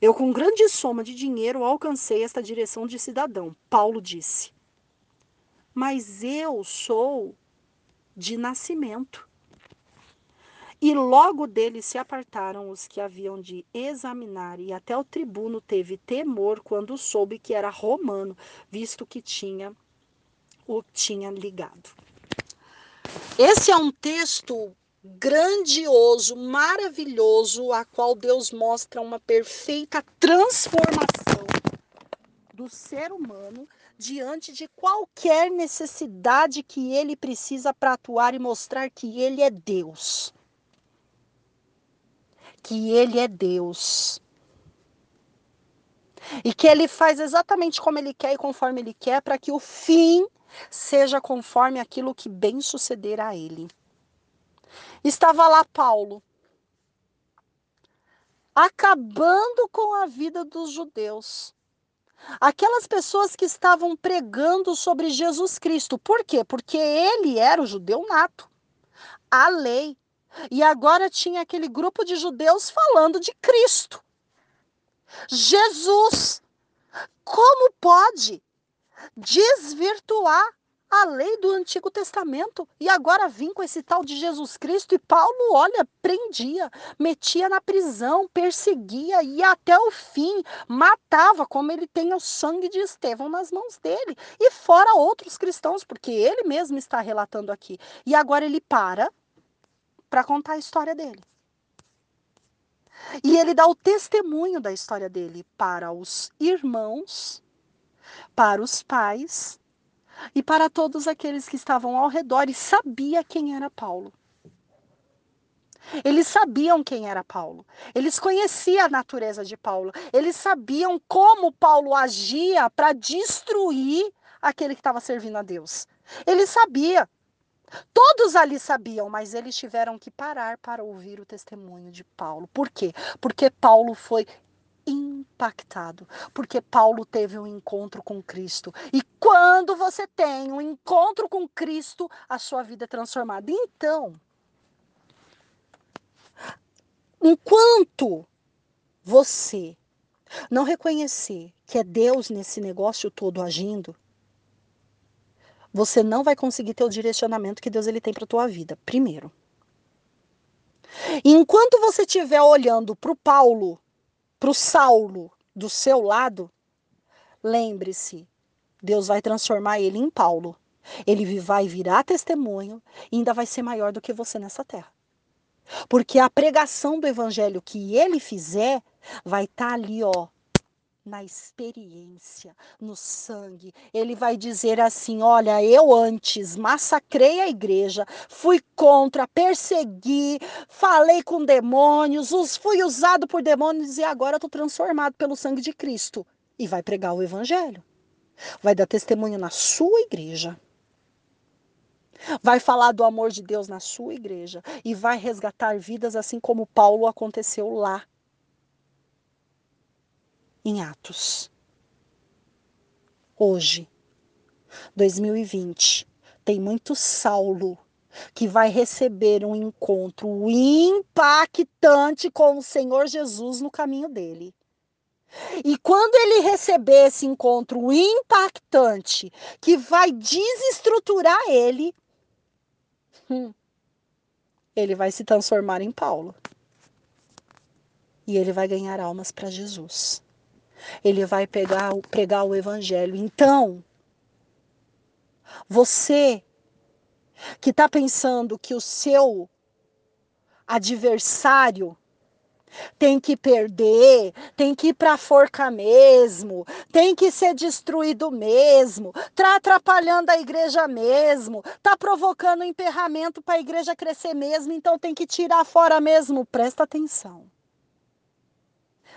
Eu, com grande soma de dinheiro, alcancei esta direção de cidadão. Paulo disse: Mas eu sou de nascimento. E logo dele se apartaram os que haviam de examinar, e até o tribuno teve temor quando soube que era romano, visto que tinha o tinha ligado. Esse é um texto grandioso, maravilhoso, a qual Deus mostra uma perfeita transformação do ser humano diante de qualquer necessidade que ele precisa para atuar e mostrar que ele é Deus. Que ele é Deus. E que ele faz exatamente como ele quer e conforme ele quer para que o fim seja conforme aquilo que bem suceder a ele. Estava lá Paulo, acabando com a vida dos judeus. Aquelas pessoas que estavam pregando sobre Jesus Cristo. Por quê? Porque ele era o judeu nato, a lei. E agora tinha aquele grupo de judeus falando de Cristo. Jesus. Como pode? desvirtuar a lei do Antigo Testamento e agora vim com esse tal de Jesus Cristo e Paulo, olha, prendia, metia na prisão, perseguia e até o fim matava, como ele tem o sangue de Estevão nas mãos dele e fora outros cristãos, porque ele mesmo está relatando aqui. E agora ele para para contar a história dele. E ele dá o testemunho da história dele para os irmãos para os pais e para todos aqueles que estavam ao redor e sabia quem era Paulo. Eles sabiam quem era Paulo. Eles conheciam a natureza de Paulo. Eles sabiam como Paulo agia para destruir aquele que estava servindo a Deus. Ele sabia. Todos ali sabiam, mas eles tiveram que parar para ouvir o testemunho de Paulo. Por quê? Porque Paulo foi impactado, porque Paulo teve um encontro com Cristo. E quando você tem um encontro com Cristo, a sua vida é transformada. Então, enquanto você não reconhecer que é Deus nesse negócio todo agindo, você não vai conseguir ter o direcionamento que Deus ele tem para tua vida. Primeiro. enquanto você estiver olhando para o Paulo, para o Saulo do seu lado, lembre-se, Deus vai transformar ele em Paulo. Ele vai virar testemunho e ainda vai ser maior do que você nessa terra. Porque a pregação do evangelho que ele fizer vai estar tá ali, ó, na experiência, no sangue. Ele vai dizer assim: Olha, eu antes massacrei a igreja, fui contra, persegui, falei com demônios, os, fui usado por demônios e agora estou transformado pelo sangue de Cristo. E vai pregar o evangelho. Vai dar testemunho na sua igreja. Vai falar do amor de Deus na sua igreja e vai resgatar vidas assim como Paulo aconteceu lá em Atos. Hoje, 2020, tem muito Saulo que vai receber um encontro impactante com o Senhor Jesus no caminho dele. E quando ele receber esse encontro impactante, que vai desestruturar ele, hum, ele vai se transformar em Paulo. E ele vai ganhar almas para Jesus ele vai pegar, pregar o evangelho. Então, você que está pensando que o seu adversário tem que perder, tem que ir para a forca mesmo, tem que ser destruído mesmo, está atrapalhando a igreja mesmo, está provocando emperramento para a igreja crescer mesmo, então tem que tirar fora mesmo. Presta atenção.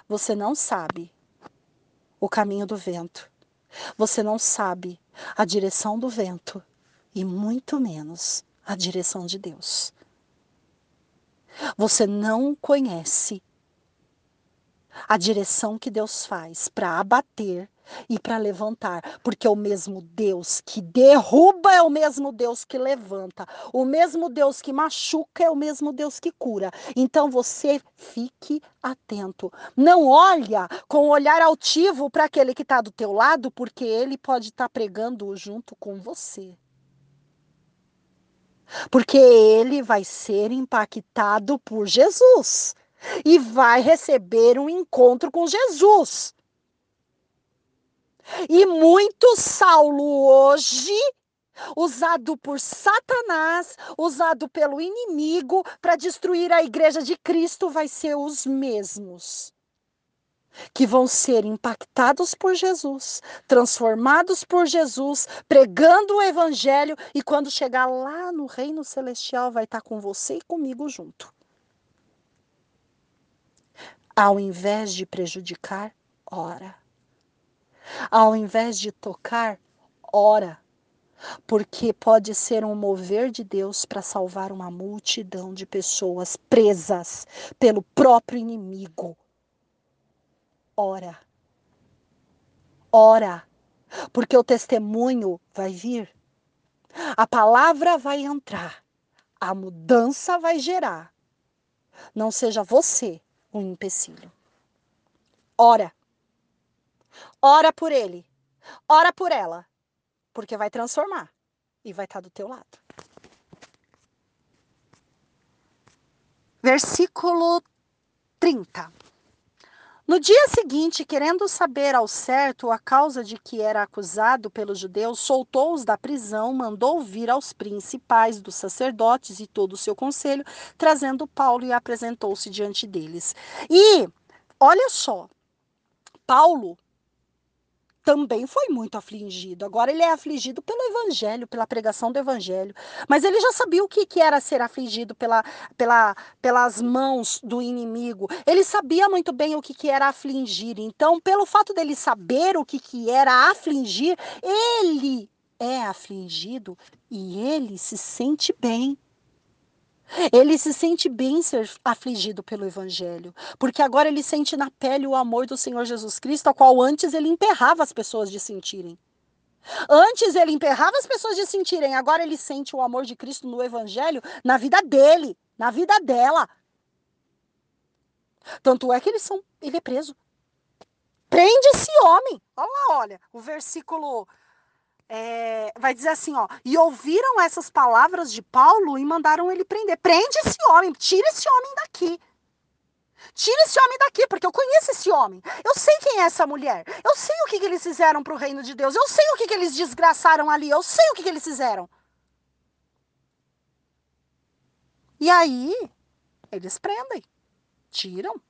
Você não sabe o caminho do vento. Você não sabe a direção do vento e muito menos a direção de Deus. Você não conhece a direção que Deus faz para abater e para levantar, porque o mesmo Deus que derruba é o mesmo Deus que levanta, o mesmo Deus que machuca é o mesmo Deus que cura. Então você fique atento. Não olha com olhar altivo para aquele que está do teu lado, porque ele pode estar tá pregando junto com você. Porque ele vai ser impactado por Jesus e vai receber um encontro com Jesus. E muito Saulo hoje, usado por Satanás, usado pelo inimigo para destruir a igreja de Cristo, vai ser os mesmos que vão ser impactados por Jesus, transformados por Jesus, pregando o evangelho e quando chegar lá no reino celestial vai estar com você e comigo junto. Ao invés de prejudicar, ora. Ao invés de tocar, ora. Porque pode ser um mover de Deus para salvar uma multidão de pessoas presas pelo próprio inimigo. Ora. Ora. Porque o testemunho vai vir. A palavra vai entrar. A mudança vai gerar. Não seja você um empecilho. Ora. Ora por ele. Ora por ela. Porque vai transformar e vai estar do teu lado. Versículo 30. No dia seguinte, querendo saber ao certo a causa de que era acusado pelos judeus, soltou-os da prisão, mandou vir aos principais dos sacerdotes e todo o seu conselho, trazendo Paulo e apresentou-se diante deles. E olha só, Paulo também foi muito afligido. Agora ele é afligido pelo evangelho, pela pregação do evangelho. Mas ele já sabia o que, que era ser afligido pela, pela, pelas mãos do inimigo. Ele sabia muito bem o que, que era afligir. Então, pelo fato dele saber o que, que era afligir, ele é afligido e ele se sente bem. Ele se sente bem ser afligido pelo Evangelho, porque agora ele sente na pele o amor do Senhor Jesus Cristo, a qual antes ele emperrava as pessoas de sentirem. Antes ele emperrava as pessoas de sentirem, agora ele sente o amor de Cristo no Evangelho na vida dele, na vida dela. Tanto é que eles são, ele é preso. Prende esse homem. Olha lá, olha, o versículo é, vai dizer assim, ó, e ouviram essas palavras de Paulo e mandaram ele prender. Prende esse homem, tira esse homem daqui. Tira esse homem daqui, porque eu conheço esse homem. Eu sei quem é essa mulher. Eu sei o que, que eles fizeram para o reino de Deus. Eu sei o que, que eles desgraçaram ali. Eu sei o que, que eles fizeram. E aí, eles prendem, tiram.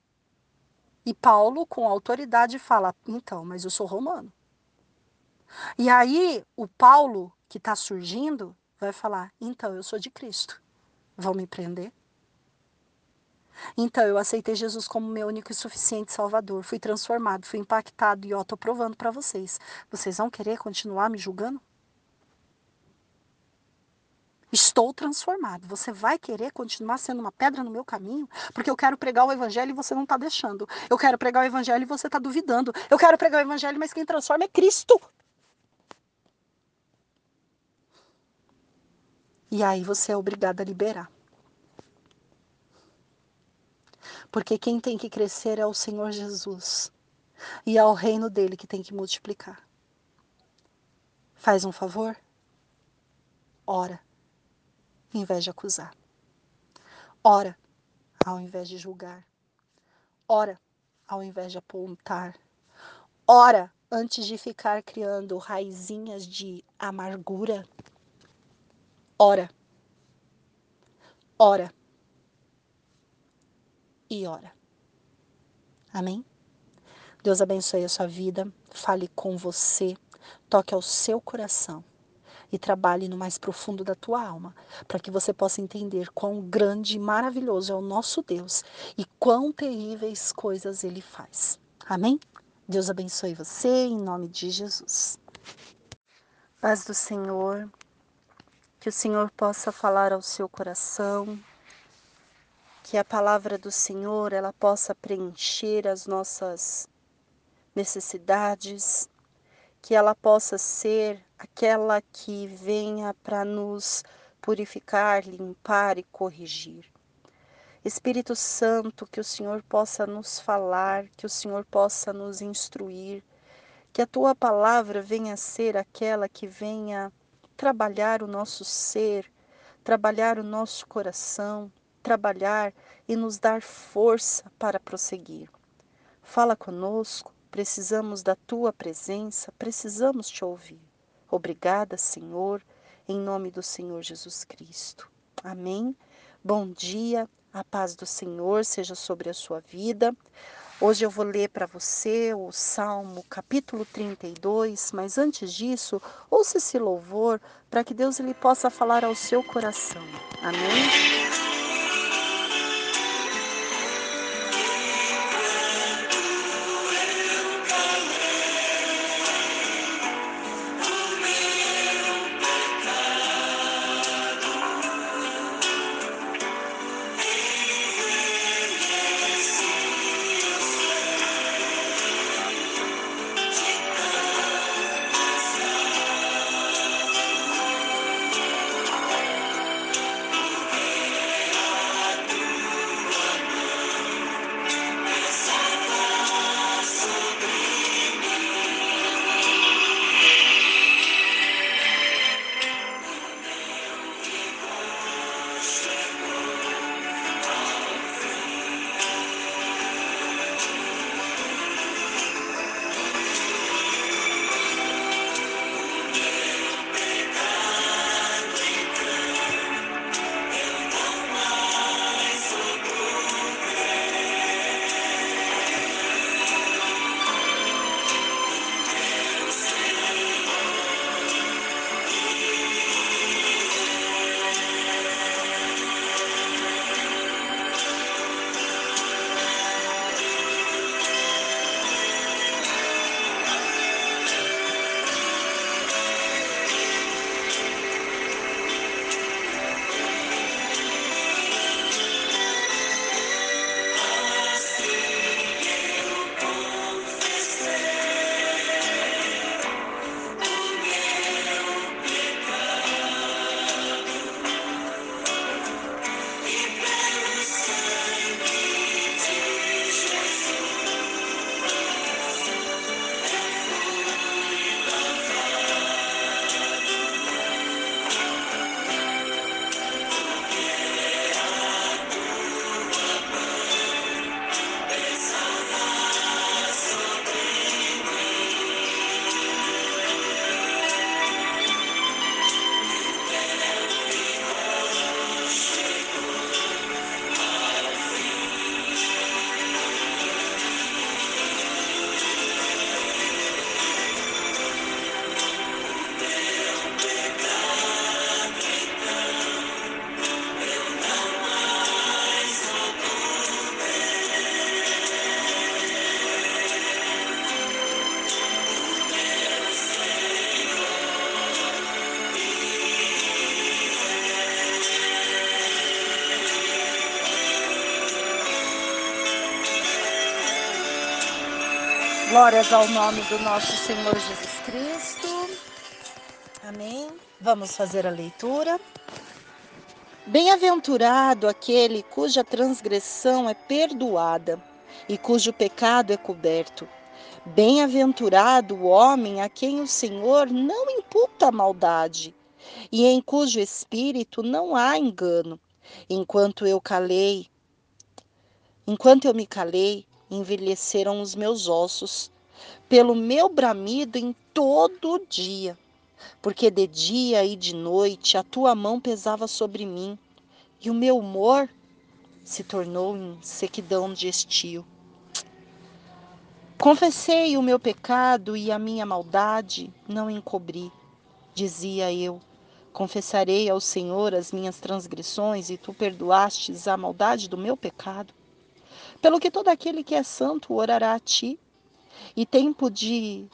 E Paulo, com autoridade, fala: então, mas eu sou romano. E aí o Paulo, que está surgindo, vai falar: então eu sou de Cristo. Vão me prender? Então eu aceitei Jesus como meu único e suficiente Salvador. Fui transformado, fui impactado e ó, tô provando para vocês. Vocês vão querer continuar me julgando? Estou transformado. Você vai querer continuar sendo uma pedra no meu caminho? Porque eu quero pregar o evangelho e você não está deixando. Eu quero pregar o evangelho e você está duvidando. Eu quero pregar o evangelho, mas quem transforma é Cristo. E aí você é obrigado a liberar. Porque quem tem que crescer é o Senhor Jesus. E é o reino dele que tem que multiplicar. Faz um favor? Ora, em vez de acusar. Ora, ao invés de julgar. Ora, ao invés de apontar. Ora, antes de ficar criando raizinhas de amargura ora, ora e ora. Amém? Deus abençoe a sua vida, fale com você, toque ao seu coração e trabalhe no mais profundo da tua alma, para que você possa entender quão grande e maravilhoso é o nosso Deus e quão terríveis coisas ele faz. Amém? Deus abençoe você em nome de Jesus. Paz do Senhor que o Senhor possa falar ao seu coração, que a palavra do Senhor ela possa preencher as nossas necessidades, que ela possa ser aquela que venha para nos purificar, limpar e corrigir. Espírito Santo, que o Senhor possa nos falar, que o Senhor possa nos instruir, que a tua palavra venha ser aquela que venha trabalhar o nosso ser, trabalhar o nosso coração, trabalhar e nos dar força para prosseguir. Fala conosco, precisamos da tua presença, precisamos te ouvir. Obrigada, Senhor, em nome do Senhor Jesus Cristo. Amém. Bom dia, a paz do Senhor seja sobre a sua vida. Hoje eu vou ler para você o Salmo capítulo 32, mas antes disso, ouça esse louvor para que Deus ele possa falar ao seu coração. Amém? Glórias ao nome do nosso Senhor Jesus Cristo. Amém. Vamos fazer a leitura. Bem-aventurado aquele cuja transgressão é perdoada e cujo pecado é coberto. Bem-aventurado o homem a quem o Senhor não imputa maldade e em cujo espírito não há engano. Enquanto eu calei, enquanto eu me calei, envelheceram os meus ossos, pelo meu bramido em todo o dia. Porque de dia e de noite a tua mão pesava sobre mim, e o meu humor se tornou em sequidão de estio. Confessei o meu pecado e a minha maldade não encobri, dizia eu. Confessarei ao Senhor as minhas transgressões e tu perdoastes a maldade do meu pecado. Pelo que todo aquele que é santo orará a ti, e tempo de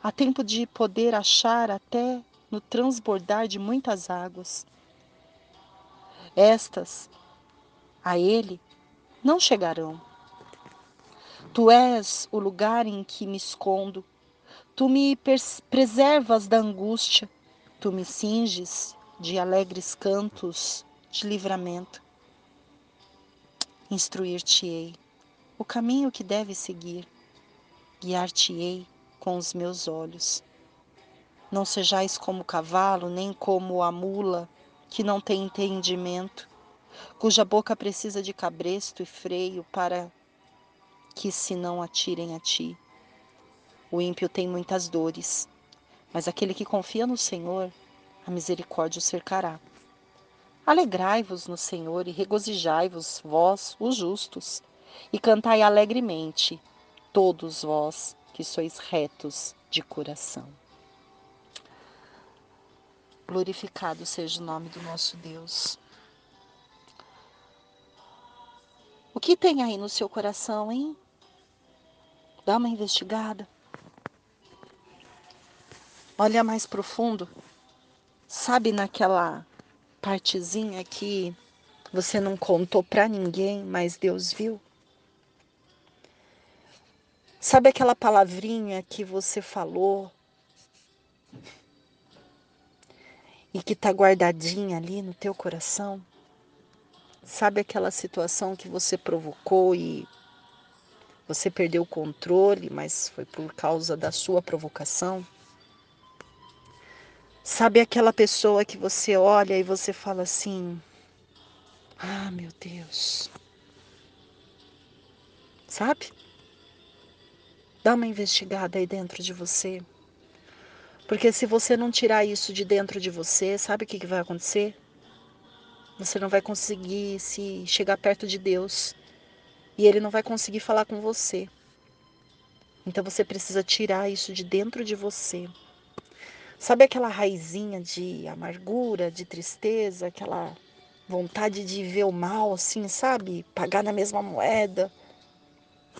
há tempo de poder achar até no transbordar de muitas águas. Estas a ele não chegarão. Tu és o lugar em que me escondo. Tu me preservas da angústia. Tu me cinges de alegres cantos de livramento instruir-te-ei o caminho que deve seguir, guiar-te-ei com os meus olhos. Não sejais como o cavalo, nem como a mula, que não tem entendimento, cuja boca precisa de cabresto e freio para que se não atirem a ti. O ímpio tem muitas dores, mas aquele que confia no Senhor, a misericórdia o cercará. Alegrai-vos no Senhor e regozijai-vos, vós, os justos, e cantai alegremente, todos vós que sois retos de coração. Glorificado seja o nome do nosso Deus. O que tem aí no seu coração, hein? Dá uma investigada. Olha mais profundo. Sabe naquela partezinha que você não contou para ninguém, mas Deus viu? Sabe aquela palavrinha que você falou e que tá guardadinha ali no teu coração? Sabe aquela situação que você provocou e você perdeu o controle, mas foi por causa da sua provocação? Sabe aquela pessoa que você olha e você fala assim: Ah, meu Deus. Sabe? Dá uma investigada aí dentro de você. Porque se você não tirar isso de dentro de você, sabe o que, que vai acontecer? Você não vai conseguir se chegar perto de Deus. E Ele não vai conseguir falar com você. Então você precisa tirar isso de dentro de você. Sabe aquela raizinha de amargura, de tristeza, aquela vontade de ver o mal assim, sabe? Pagar na mesma moeda.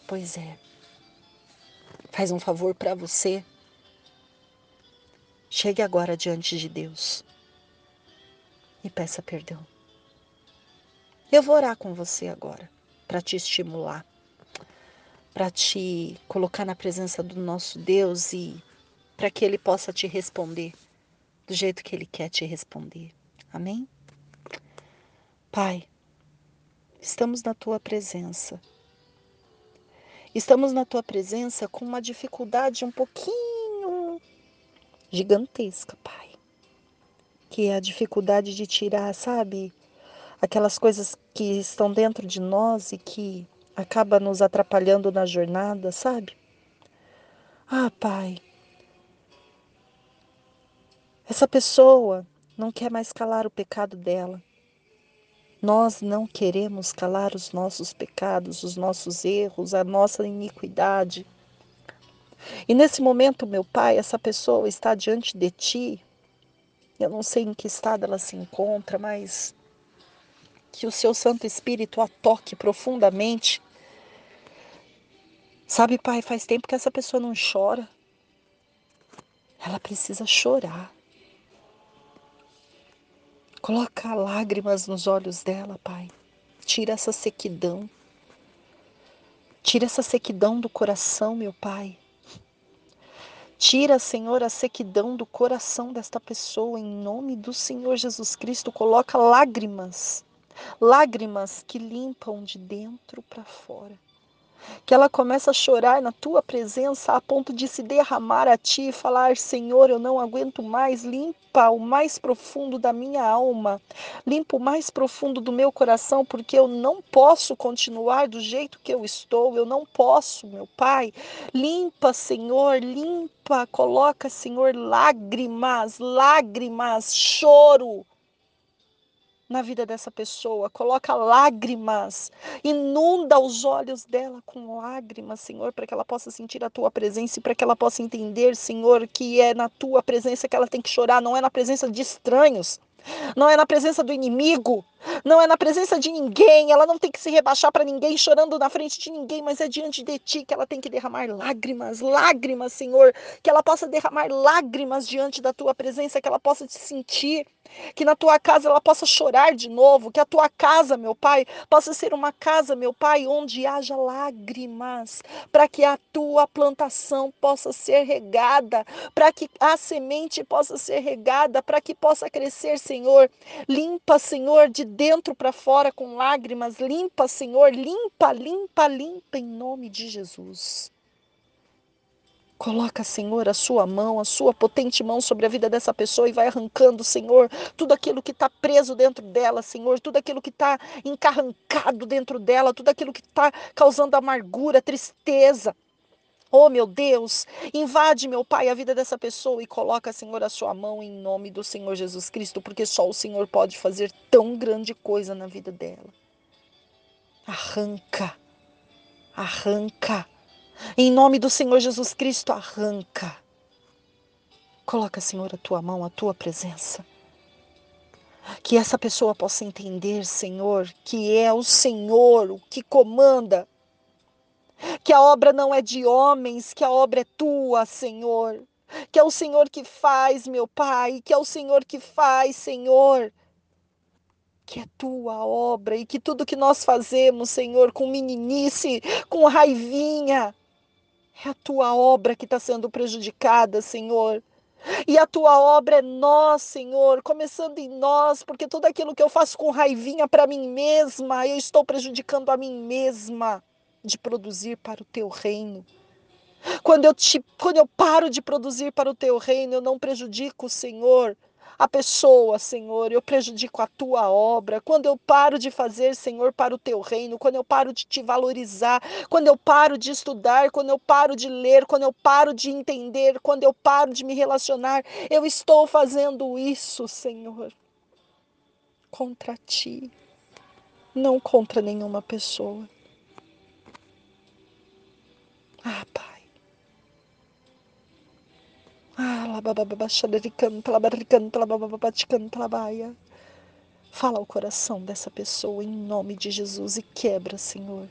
Pois é. Faz um favor para você. Chegue agora diante de Deus e peça perdão. Eu vou orar com você agora para te estimular, para te colocar na presença do nosso Deus e para que Ele possa te responder do jeito que Ele quer te responder. Amém? Pai, estamos na tua presença. Estamos na tua presença com uma dificuldade um pouquinho gigantesca, Pai. Que é a dificuldade de tirar, sabe, aquelas coisas que estão dentro de nós e que acaba nos atrapalhando na jornada, sabe? Ah, Pai, essa pessoa não quer mais calar o pecado dela. Nós não queremos calar os nossos pecados, os nossos erros, a nossa iniquidade. E nesse momento, meu Pai, essa pessoa está diante de ti. Eu não sei em que estado ela se encontra, mas que o seu Santo Espírito a toque profundamente. Sabe, Pai, faz tempo que essa pessoa não chora. Ela precisa chorar. Coloca lágrimas nos olhos dela, Pai. Tira essa sequidão. Tira essa sequidão do coração, meu Pai. Tira, Senhor, a sequidão do coração desta pessoa, em nome do Senhor Jesus Cristo. Coloca lágrimas, lágrimas que limpam de dentro para fora que ela começa a chorar na tua presença a ponto de se derramar a ti e falar: Senhor, eu não aguento mais, limpa o mais profundo da minha alma, limpa o mais profundo do meu coração, porque eu não posso continuar do jeito que eu estou, eu não posso, meu Pai. Limpa, Senhor, limpa, coloca, Senhor, lágrimas, lágrimas, choro na vida dessa pessoa, coloca lágrimas, inunda os olhos dela com lágrimas, Senhor, para que ela possa sentir a tua presença e para que ela possa entender, Senhor, que é na tua presença que ela tem que chorar, não é na presença de estranhos não é na presença do inimigo, não é na presença de ninguém. Ela não tem que se rebaixar para ninguém, chorando na frente de ninguém, mas é diante de ti que ela tem que derramar lágrimas, lágrimas, Senhor, que ela possa derramar lágrimas diante da tua presença, que ela possa te sentir, que na tua casa ela possa chorar de novo, que a tua casa, meu Pai, possa ser uma casa, meu Pai, onde haja lágrimas, para que a tua plantação possa ser regada, para que a semente possa ser regada, para que possa crescer, Senhor. Limpa, Senhor, de dentro para fora com lágrimas. Limpa, Senhor, limpa, limpa, limpa em nome de Jesus. Coloca, Senhor, a sua mão, a sua potente mão sobre a vida dessa pessoa e vai arrancando, Senhor, tudo aquilo que está preso dentro dela, Senhor, tudo aquilo que está encarrancado dentro dela, tudo aquilo que está causando amargura, tristeza. Oh, meu Deus, invade, meu Pai, a vida dessa pessoa e coloca, Senhor, a sua mão em nome do Senhor Jesus Cristo, porque só o Senhor pode fazer tão grande coisa na vida dela. Arranca, arranca em nome do Senhor Jesus Cristo, arranca. Coloca, Senhor, a tua mão, a tua presença. Que essa pessoa possa entender, Senhor, que é o Senhor o que comanda. Que a obra não é de homens, que a obra é tua, Senhor. Que é o Senhor que faz, meu Pai, que é o Senhor que faz, Senhor que é tua obra e que tudo que nós fazemos, Senhor, com meninice, com raivinha, é a tua obra que está sendo prejudicada, Senhor. E a tua obra é nós, Senhor, começando em nós, porque tudo aquilo que eu faço com raivinha para mim mesma, eu estou prejudicando a mim mesma de produzir para o teu reino. Quando eu, te, quando eu paro de produzir para o teu reino, eu não prejudico o Senhor, a pessoa, Senhor, eu prejudico a tua obra. Quando eu paro de fazer, Senhor, para o teu reino, quando eu paro de te valorizar, quando eu paro de estudar, quando eu paro de ler, quando eu paro de entender, quando eu paro de me relacionar, eu estou fazendo isso, Senhor, contra ti, não contra nenhuma pessoa. Ah, Pai. Fala ao coração dessa pessoa em nome de Jesus e quebra, Senhor.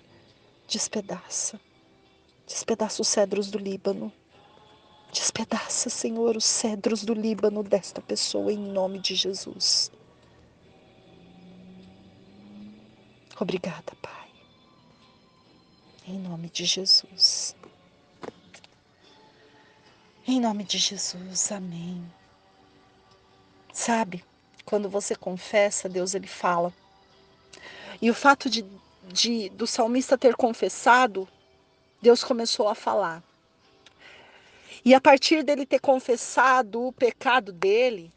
Despedaça. Despedaça os cedros do Líbano. Despedaça, Senhor, os cedros do Líbano desta pessoa em nome de Jesus. Obrigada, Pai. Em nome de Jesus. Em nome de Jesus, amém. Sabe, quando você confessa, Deus ele fala. E o fato de, de do salmista ter confessado, Deus começou a falar. E a partir dele ter confessado o pecado dele,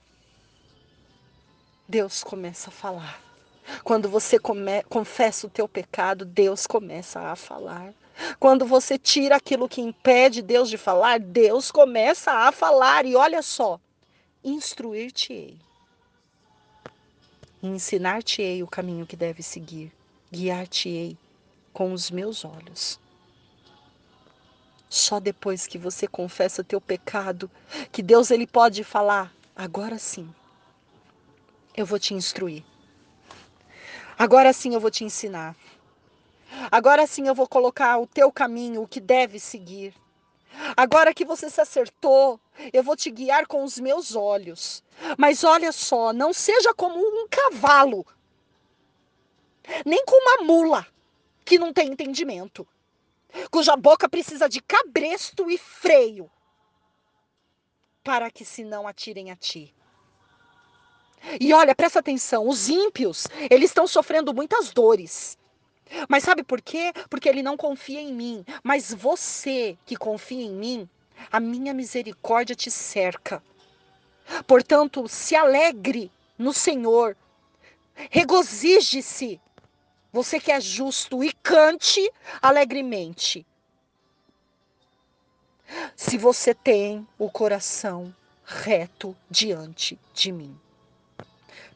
Deus começa a falar. Quando você come, confessa o teu pecado, Deus começa a falar. Quando você tira aquilo que impede Deus de falar, Deus começa a falar. E olha só, instruir-te-ei. Ensinar-te-ei o caminho que deve seguir. Guiar-te-ei com os meus olhos. Só depois que você confessa teu pecado, que Deus ele pode falar, agora sim, eu vou te instruir. Agora sim eu vou te ensinar. Agora sim eu vou colocar o teu caminho, o que deve seguir. Agora que você se acertou, eu vou te guiar com os meus olhos. Mas olha só, não seja como um cavalo, nem com uma mula que não tem entendimento. cuja boca precisa de cabresto e freio, para que se não atirem a ti. E olha, presta atenção, os ímpios, eles estão sofrendo muitas dores. Mas sabe por quê? Porque ele não confia em mim. Mas você que confia em mim, a minha misericórdia te cerca. Portanto, se alegre no Senhor. Regozije-se. Você que é justo e cante alegremente. Se você tem o coração reto diante de mim.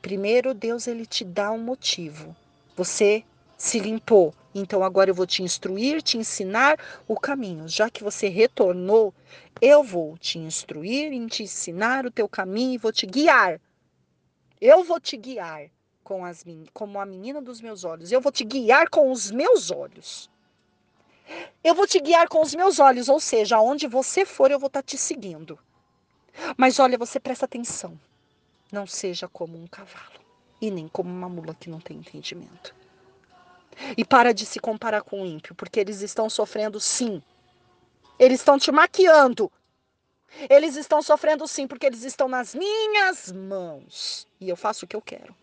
Primeiro, Deus ele te dá um motivo. Você se limpou. Então agora eu vou te instruir, te ensinar o caminho. Já que você retornou, eu vou te instruir e te ensinar o teu caminho e vou te guiar. Eu vou te guiar com as como a menina dos meus olhos. Eu vou te guiar com os meus olhos. Eu vou te guiar com os meus olhos, ou seja, aonde você for, eu vou estar tá te seguindo. Mas olha, você presta atenção. Não seja como um cavalo e nem como uma mula que não tem entendimento. E para de se comparar com o ímpio, porque eles estão sofrendo sim. Eles estão te maquiando. Eles estão sofrendo sim, porque eles estão nas minhas mãos. E eu faço o que eu quero.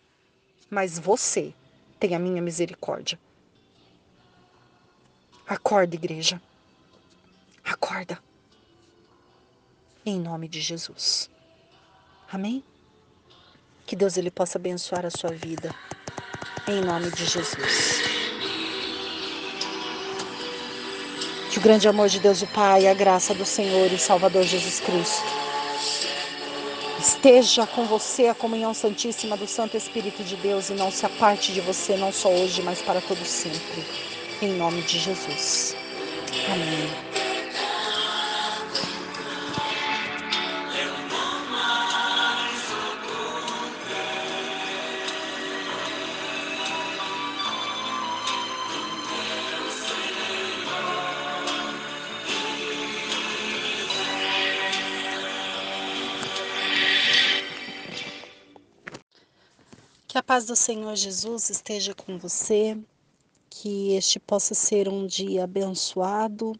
Mas você tem a minha misericórdia. Acorda, igreja. Acorda. Em nome de Jesus. Amém? Que Deus ele possa abençoar a sua vida. Em nome de Jesus. Que o grande amor de Deus o Pai, a graça do Senhor e Salvador Jesus Cristo esteja com você a comunhão santíssima do Santo Espírito de Deus e não se aparte de você, não só hoje, mas para todo sempre. Em nome de Jesus. Amém. Paz do Senhor Jesus esteja com você, que este possa ser um dia abençoado,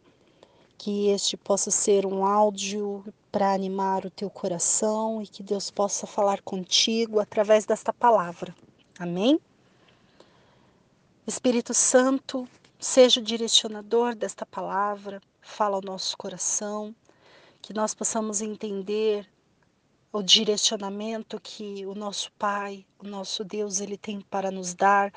que este possa ser um áudio para animar o teu coração e que Deus possa falar contigo através desta palavra. Amém? Espírito Santo, seja o direcionador desta palavra, fala ao nosso coração, que nós possamos entender o direcionamento que o nosso Pai, o nosso Deus, ele tem para nos dar.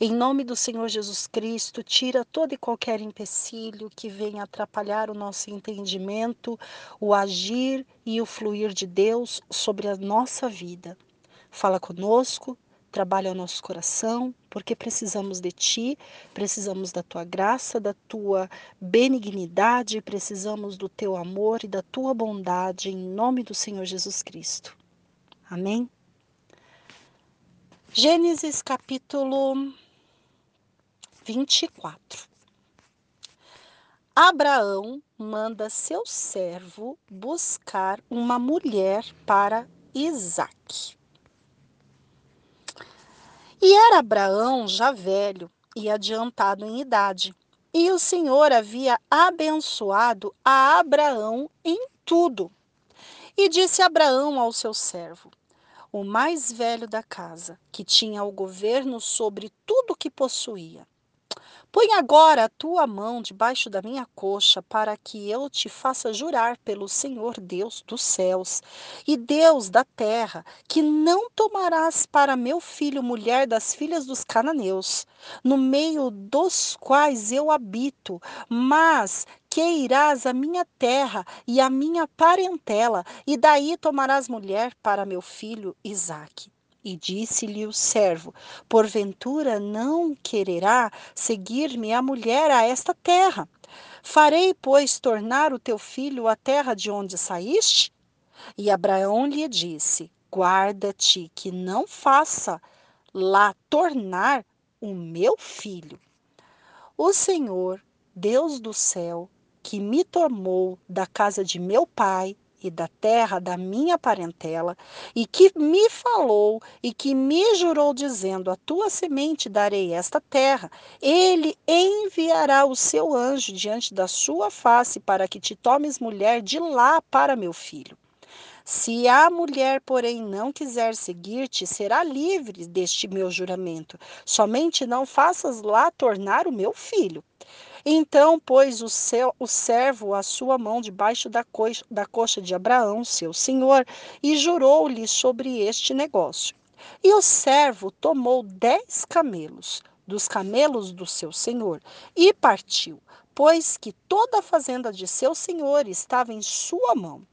Em nome do Senhor Jesus Cristo, tira todo e qualquer empecilho que venha atrapalhar o nosso entendimento, o agir e o fluir de Deus sobre a nossa vida. Fala conosco, trabalha o nosso coração, porque precisamos de Ti, precisamos da Tua graça, da Tua benignidade, precisamos do Teu amor e da Tua bondade, em nome do Senhor Jesus Cristo. Amém? Gênesis capítulo 24. Abraão manda seu servo buscar uma mulher para Isaac. E era Abraão já velho e adiantado em idade, e o Senhor havia abençoado a Abraão em tudo. E disse Abraão ao seu servo, o mais velho da casa, que tinha o governo sobre tudo que possuía: Põe agora a tua mão debaixo da minha coxa, para que eu te faça jurar pelo Senhor Deus dos céus e Deus da terra, que não tomarás para meu filho mulher das filhas dos cananeus, no meio dos quais eu habito, mas que irás à minha terra e à minha parentela, e daí tomarás mulher para meu filho Isaque. E disse-lhe o servo: Porventura não quererá seguir-me a mulher a esta terra? Farei, pois, tornar o teu filho à terra de onde saíste? E Abraão lhe disse: Guarda-te que não faça lá tornar o meu filho. O Senhor, Deus do céu, que me tomou da casa de meu pai e da terra da minha parentela, e que me falou e que me jurou, dizendo: A tua semente darei esta terra, ele enviará o seu anjo diante da sua face para que te tomes mulher de lá para meu filho. Se a mulher, porém, não quiser seguir-te, será livre deste meu juramento. Somente não faças lá tornar o meu filho. Então pôs o, seu, o servo a sua mão debaixo da da coxa de Abraão, seu senhor, e jurou-lhe sobre este negócio. E o servo tomou dez camelos, dos camelos do seu senhor, e partiu, pois que toda a fazenda de seu senhor estava em sua mão.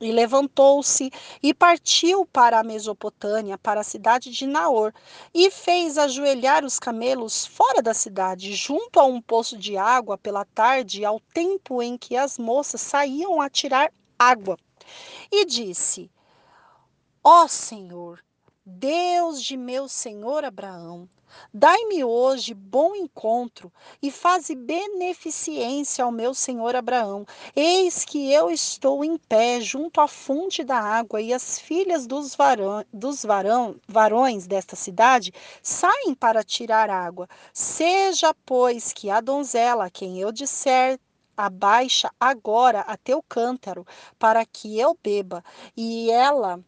E levantou-se e partiu para a Mesopotâmia, para a cidade de Naor, e fez ajoelhar os camelos fora da cidade, junto a um poço de água pela tarde, ao tempo em que as moças saíam a tirar água. E disse: Ó Senhor, Deus de meu senhor Abraão, Dai-me hoje bom encontro e faze beneficência ao meu senhor Abraão. Eis que eu estou em pé junto à fonte da água e as filhas dos, varão, dos varão, varões desta cidade saem para tirar água. Seja, pois, que a donzela, quem eu disser abaixa agora a teu cântaro para que eu beba, e ela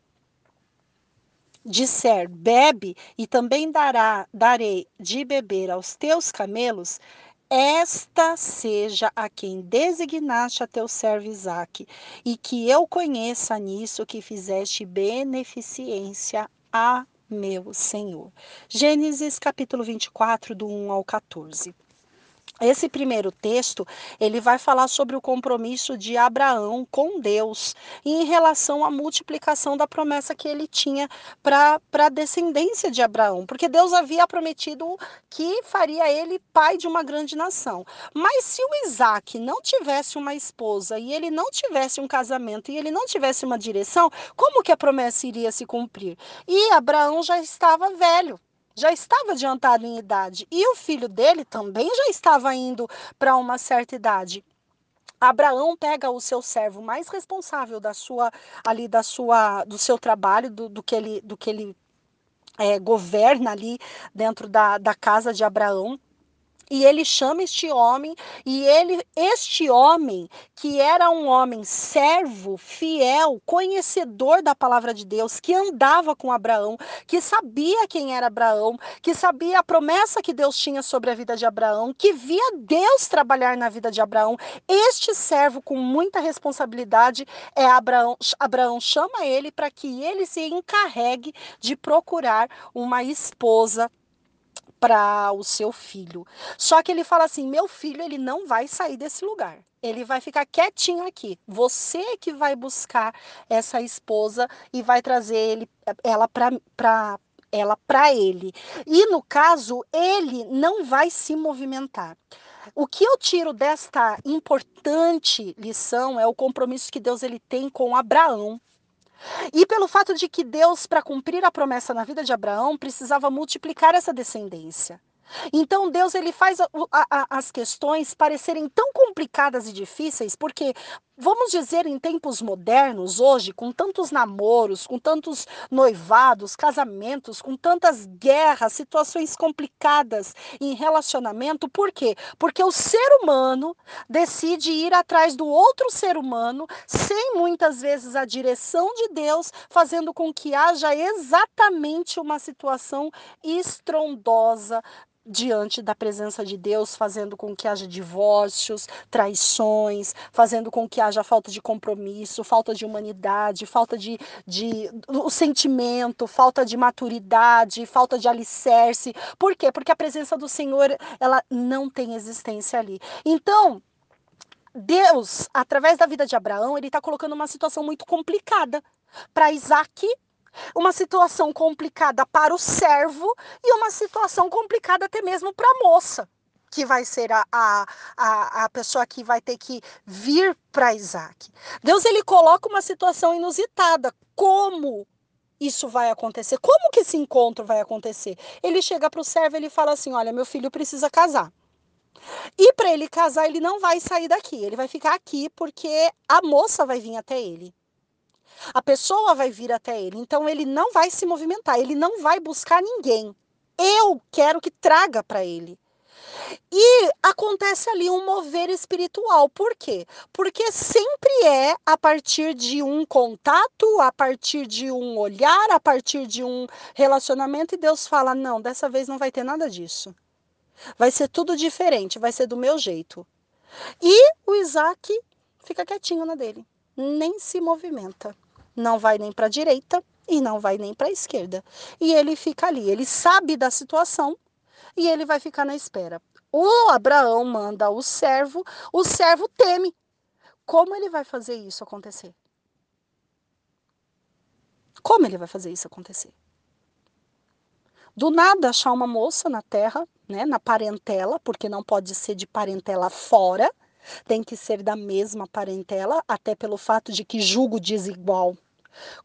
disser bebe e também dará darei de beber aos teus camelos esta seja a quem designaste a teu servo Isaque, e que eu conheça nisso que fizeste beneficência a meu Senhor. Gênesis capítulo 24, do 1 ao 14. Esse primeiro texto, ele vai falar sobre o compromisso de Abraão com Deus em relação à multiplicação da promessa que ele tinha para a descendência de Abraão, porque Deus havia prometido que faria ele pai de uma grande nação. Mas se o Isaac não tivesse uma esposa e ele não tivesse um casamento e ele não tivesse uma direção, como que a promessa iria se cumprir? E Abraão já estava velho já estava adiantado em idade e o filho dele também já estava indo para uma certa idade. Abraão pega o seu servo mais responsável da sua ali da sua do seu trabalho do, do que ele do que ele é, governa ali dentro da, da casa de Abraão e ele chama este homem, e ele, este homem, que era um homem servo, fiel, conhecedor da palavra de Deus, que andava com Abraão, que sabia quem era Abraão, que sabia a promessa que Deus tinha sobre a vida de Abraão, que via Deus trabalhar na vida de Abraão. Este servo, com muita responsabilidade, é Abraão. Abraão chama ele para que ele se encarregue de procurar uma esposa para o seu filho. Só que ele fala assim: meu filho, ele não vai sair desse lugar. Ele vai ficar quietinho aqui. Você que vai buscar essa esposa e vai trazer ele, ela para ela para ele. E no caso, ele não vai se movimentar. O que eu tiro desta importante lição é o compromisso que Deus ele tem com Abraão. E pelo fato de que Deus, para cumprir a promessa na vida de Abraão, precisava multiplicar essa descendência. Então Deus ele faz a, a, as questões parecerem tão complicadas e difíceis, porque vamos dizer em tempos modernos hoje, com tantos namoros, com tantos noivados, casamentos, com tantas guerras, situações complicadas em relacionamento, por quê? Porque o ser humano decide ir atrás do outro ser humano sem muitas vezes a direção de Deus, fazendo com que haja exatamente uma situação estrondosa diante da presença de Deus, fazendo com que haja divórcios, traições, fazendo com que haja falta de compromisso, falta de humanidade, falta de, de o sentimento, falta de maturidade, falta de alicerce. Por quê? Porque a presença do Senhor, ela não tem existência ali. Então, Deus, através da vida de Abraão, ele está colocando uma situação muito complicada para Isaac uma situação complicada para o servo e uma situação complicada até mesmo para a moça, que vai ser a, a, a, a pessoa que vai ter que vir para Isaac. Deus ele coloca uma situação inusitada. Como isso vai acontecer? Como que esse encontro vai acontecer? Ele chega para o servo e ele fala assim: Olha, meu filho precisa casar. E para ele casar, ele não vai sair daqui, ele vai ficar aqui porque a moça vai vir até ele. A pessoa vai vir até ele, então ele não vai se movimentar, ele não vai buscar ninguém. Eu quero que traga para ele. E acontece ali um mover espiritual. Por quê? Porque sempre é a partir de um contato, a partir de um olhar, a partir de um relacionamento, e Deus fala: não, dessa vez não vai ter nada disso. Vai ser tudo diferente, vai ser do meu jeito. E o Isaac fica quietinho na dele, nem se movimenta. Não vai nem para a direita e não vai nem para a esquerda. E ele fica ali, ele sabe da situação e ele vai ficar na espera. O Abraão manda o servo, o servo teme. Como ele vai fazer isso acontecer? Como ele vai fazer isso acontecer? Do nada achar uma moça na terra, né, na parentela, porque não pode ser de parentela fora, tem que ser da mesma parentela, até pelo fato de que julgo desigual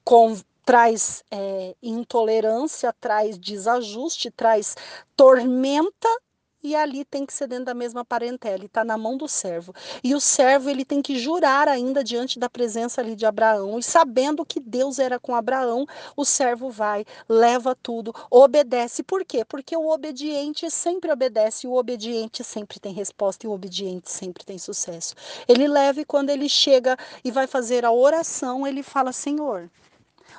com, traz é, intolerância, traz desajuste, traz tormenta e ali tem que ser dentro da mesma parentela, está na mão do servo. E o servo ele tem que jurar ainda diante da presença ali de Abraão, e sabendo que Deus era com Abraão, o servo vai, leva tudo, obedece. Por quê? Porque o obediente sempre obedece, o obediente sempre tem resposta e o obediente sempre tem sucesso. Ele leva e quando ele chega e vai fazer a oração, ele fala: Senhor,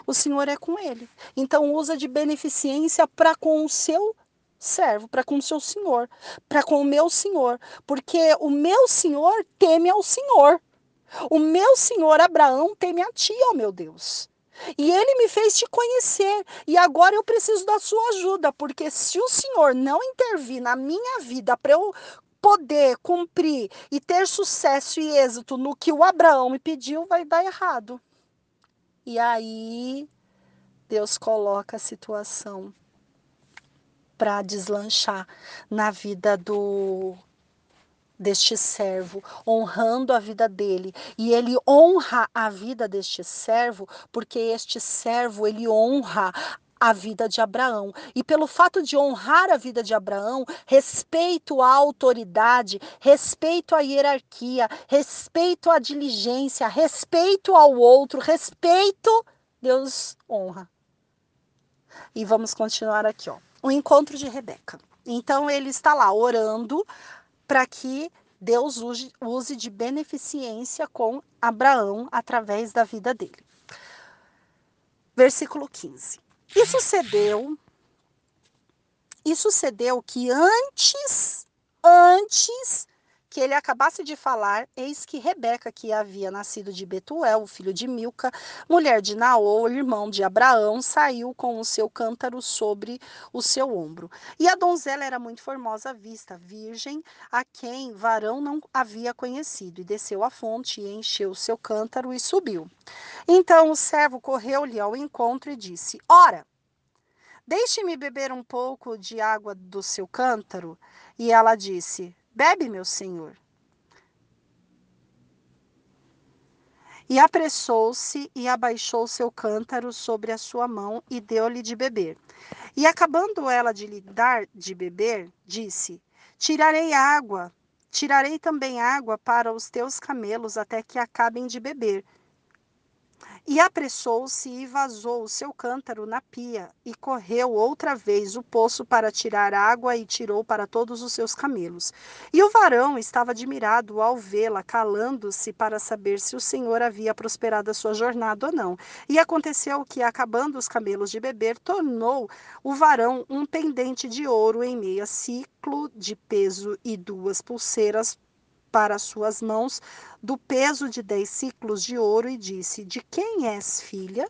o Senhor é com ele. Então usa de beneficência para com o seu servo para com o seu senhor, para com o meu senhor, porque o meu senhor teme ao Senhor. O meu senhor Abraão teme a ti, ó meu Deus. E ele me fez te conhecer, e agora eu preciso da sua ajuda, porque se o Senhor não intervir na minha vida para eu poder cumprir e ter sucesso e êxito no que o Abraão me pediu, vai dar errado. E aí Deus coloca a situação para deslanchar na vida do deste servo, honrando a vida dele. E ele honra a vida deste servo, porque este servo ele honra a vida de Abraão. E pelo fato de honrar a vida de Abraão, respeito à autoridade, respeito à hierarquia, respeito à diligência, respeito ao outro, respeito, Deus honra. E vamos continuar aqui, ó o encontro de Rebeca. Então ele está lá orando para que Deus use, use de beneficência com Abraão através da vida dele. Versículo 15. E sucedeu, e sucedeu que antes, antes que ele acabasse de falar, eis que Rebeca, que havia nascido de Betuel, filho de Milca, mulher de Naor, irmão de Abraão, saiu com o seu cântaro sobre o seu ombro. E a donzela era muito formosa à vista, virgem, a quem varão não havia conhecido, e desceu à fonte e encheu o seu cântaro e subiu. Então o servo correu-lhe ao encontro e disse: Ora, deixe-me beber um pouco de água do seu cântaro. E ela disse: Bebe, meu senhor. E apressou-se e abaixou seu cântaro sobre a sua mão e deu-lhe de beber. E acabando ela de lhe dar de beber, disse: Tirarei água, tirarei também água para os teus camelos até que acabem de beber. E apressou-se e vazou o seu cântaro na pia, e correu outra vez o poço para tirar água, e tirou para todos os seus camelos. E o varão estava admirado ao vê-la, calando-se para saber se o Senhor havia prosperado a sua jornada ou não. E aconteceu que, acabando os camelos de beber, tornou o varão um pendente de ouro em meia ciclo de peso e duas pulseiras para suas mãos do peso de dez ciclos de ouro e disse: De quem és filha?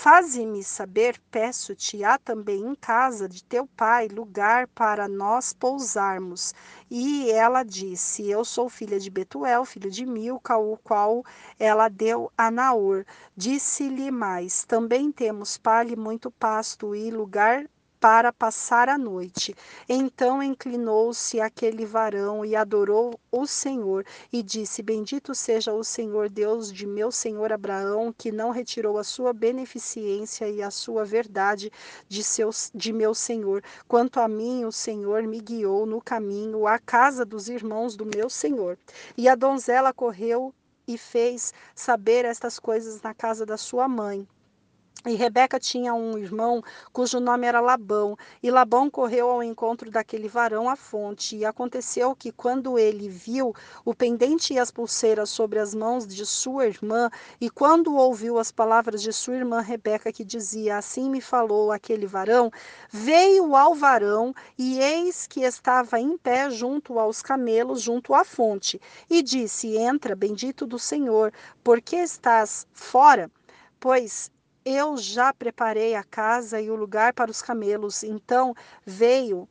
Faze-me saber, peço-te, há também em casa de teu pai lugar para nós pousarmos. E ela disse: Eu sou filha de Betuel, filho de Milca, o qual ela deu a Naor. Disse-lhe mais: Também temos palha e muito pasto e lugar para passar a noite. Então inclinou-se aquele varão e adorou o Senhor e disse: Bendito seja o Senhor Deus de meu senhor Abraão, que não retirou a sua beneficência e a sua verdade de, seus, de meu senhor. Quanto a mim, o Senhor me guiou no caminho à casa dos irmãos do meu senhor. E a donzela correu e fez saber estas coisas na casa da sua mãe. E Rebeca tinha um irmão cujo nome era Labão, e Labão correu ao encontro daquele varão à fonte. E aconteceu que, quando ele viu o pendente e as pulseiras sobre as mãos de sua irmã, e quando ouviu as palavras de sua irmã Rebeca, que dizia: Assim me falou aquele varão, veio ao varão, e eis que estava em pé junto aos camelos, junto à fonte, e disse: Entra, bendito do Senhor, porque estás fora? Pois eu já preparei a casa e o lugar para os camelos. Então veio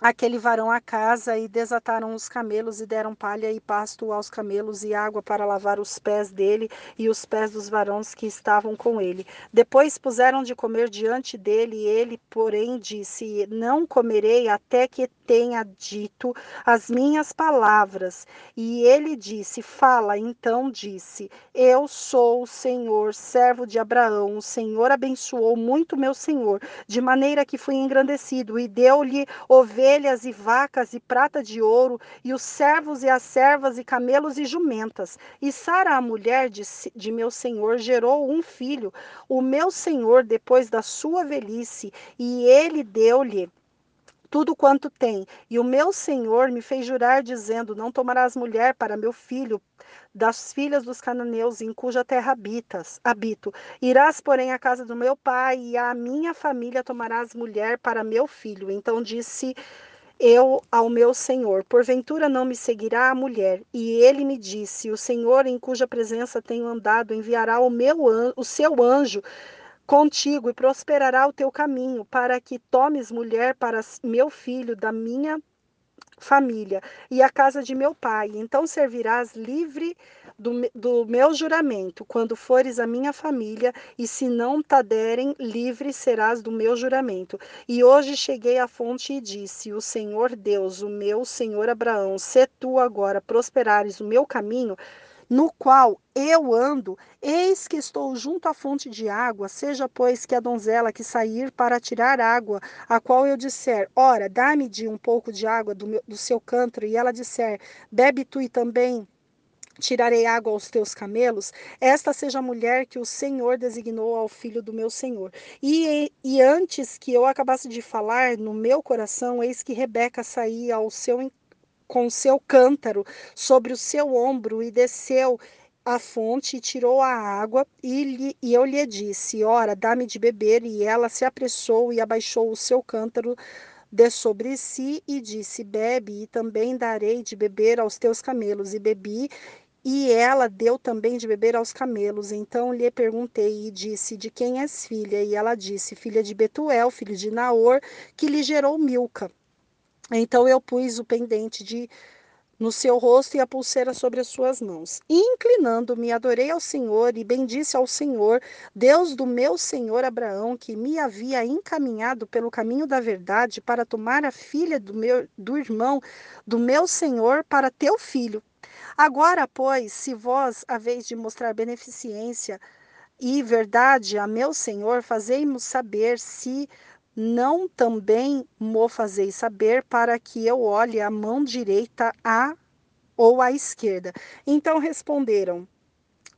aquele varão à casa e desataram os camelos e deram palha e pasto aos camelos e água para lavar os pés dele e os pés dos varões que estavam com ele. Depois puseram de comer diante dele e ele, porém, disse: Não comerei até que tenha dito as minhas palavras. E ele disse: Fala. Então disse: Eu sou o Senhor, servo de Abraão. O Senhor abençoou muito meu senhor, de maneira que fui engrandecido e deu-lhe ovelhas e vacas e prata de ouro, e os servos e as servas e camelos e jumentas. E Sara, a mulher de, de meu senhor, gerou um filho, o meu senhor, depois da sua velhice, e ele deu-lhe tudo quanto tem. E o meu senhor me fez jurar, dizendo: Não tomarás mulher para meu filho, das filhas dos cananeus, em cuja terra habitas, habito. Irás, porém, à casa do meu pai, e à minha família tomarás mulher para meu filho. Então disse eu ao meu senhor: Porventura não me seguirá a mulher? E ele me disse: O Senhor, em cuja presença tenho andado, enviará o, meu, o seu anjo contigo e prosperará o teu caminho, para que tomes mulher para meu filho da minha família e a casa de meu pai. Então servirás livre do, do meu juramento, quando fores a minha família, e se não te derem, livre serás do meu juramento. E hoje cheguei à fonte e disse: O Senhor Deus, o meu Senhor Abraão, se tu agora prosperares o meu caminho, no qual eu ando, eis que estou junto à fonte de água, seja, pois, que a donzela que sair para tirar água, a qual eu disser, ora, dá-me de um pouco de água do, meu, do seu cântaro, e ela disser, bebe tu e também tirarei água aos teus camelos, esta seja a mulher que o Senhor designou ao filho do meu Senhor. E, e antes que eu acabasse de falar, no meu coração, eis que Rebeca saía ao seu com seu cântaro sobre o seu ombro e desceu à fonte e tirou a água, e, lhe, e eu lhe disse: Ora, dá-me de beber. E ela se apressou e abaixou o seu cântaro de sobre si e disse: Bebe, e também darei de beber aos teus camelos. E bebi, e ela deu também de beber aos camelos. Então lhe perguntei e disse: De quem és filha? E ela disse: Filha de Betuel, filho de Naor, que lhe gerou Milca. Então eu pus o pendente de no seu rosto e a pulseira sobre as suas mãos. Inclinando-me, adorei ao Senhor e bendisse ao Senhor, Deus do meu senhor Abraão, que me havia encaminhado pelo caminho da verdade para tomar a filha do meu do irmão do meu senhor para teu filho. Agora, pois, se vós haveis de mostrar beneficência e verdade a meu senhor, fazei-mo saber se não também mo fazeis saber para que eu olhe a mão direita a ou à esquerda. Então responderam: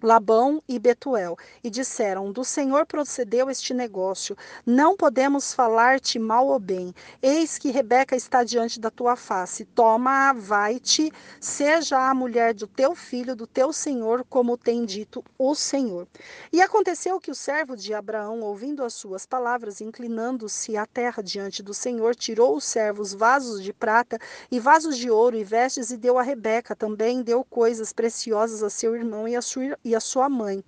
Labão e Betuel, e disseram: Do Senhor procedeu este negócio. Não podemos falar-te mal ou bem. Eis que Rebeca está diante da tua face. Toma-a, vai-te, seja a mulher do teu filho, do teu senhor, como tem dito o Senhor. E aconteceu que o servo de Abraão, ouvindo as suas palavras, inclinando-se à terra diante do Senhor, tirou os vasos de prata e vasos de ouro e vestes e deu a Rebeca. Também deu coisas preciosas a seu irmão e a sua e a sua mãe.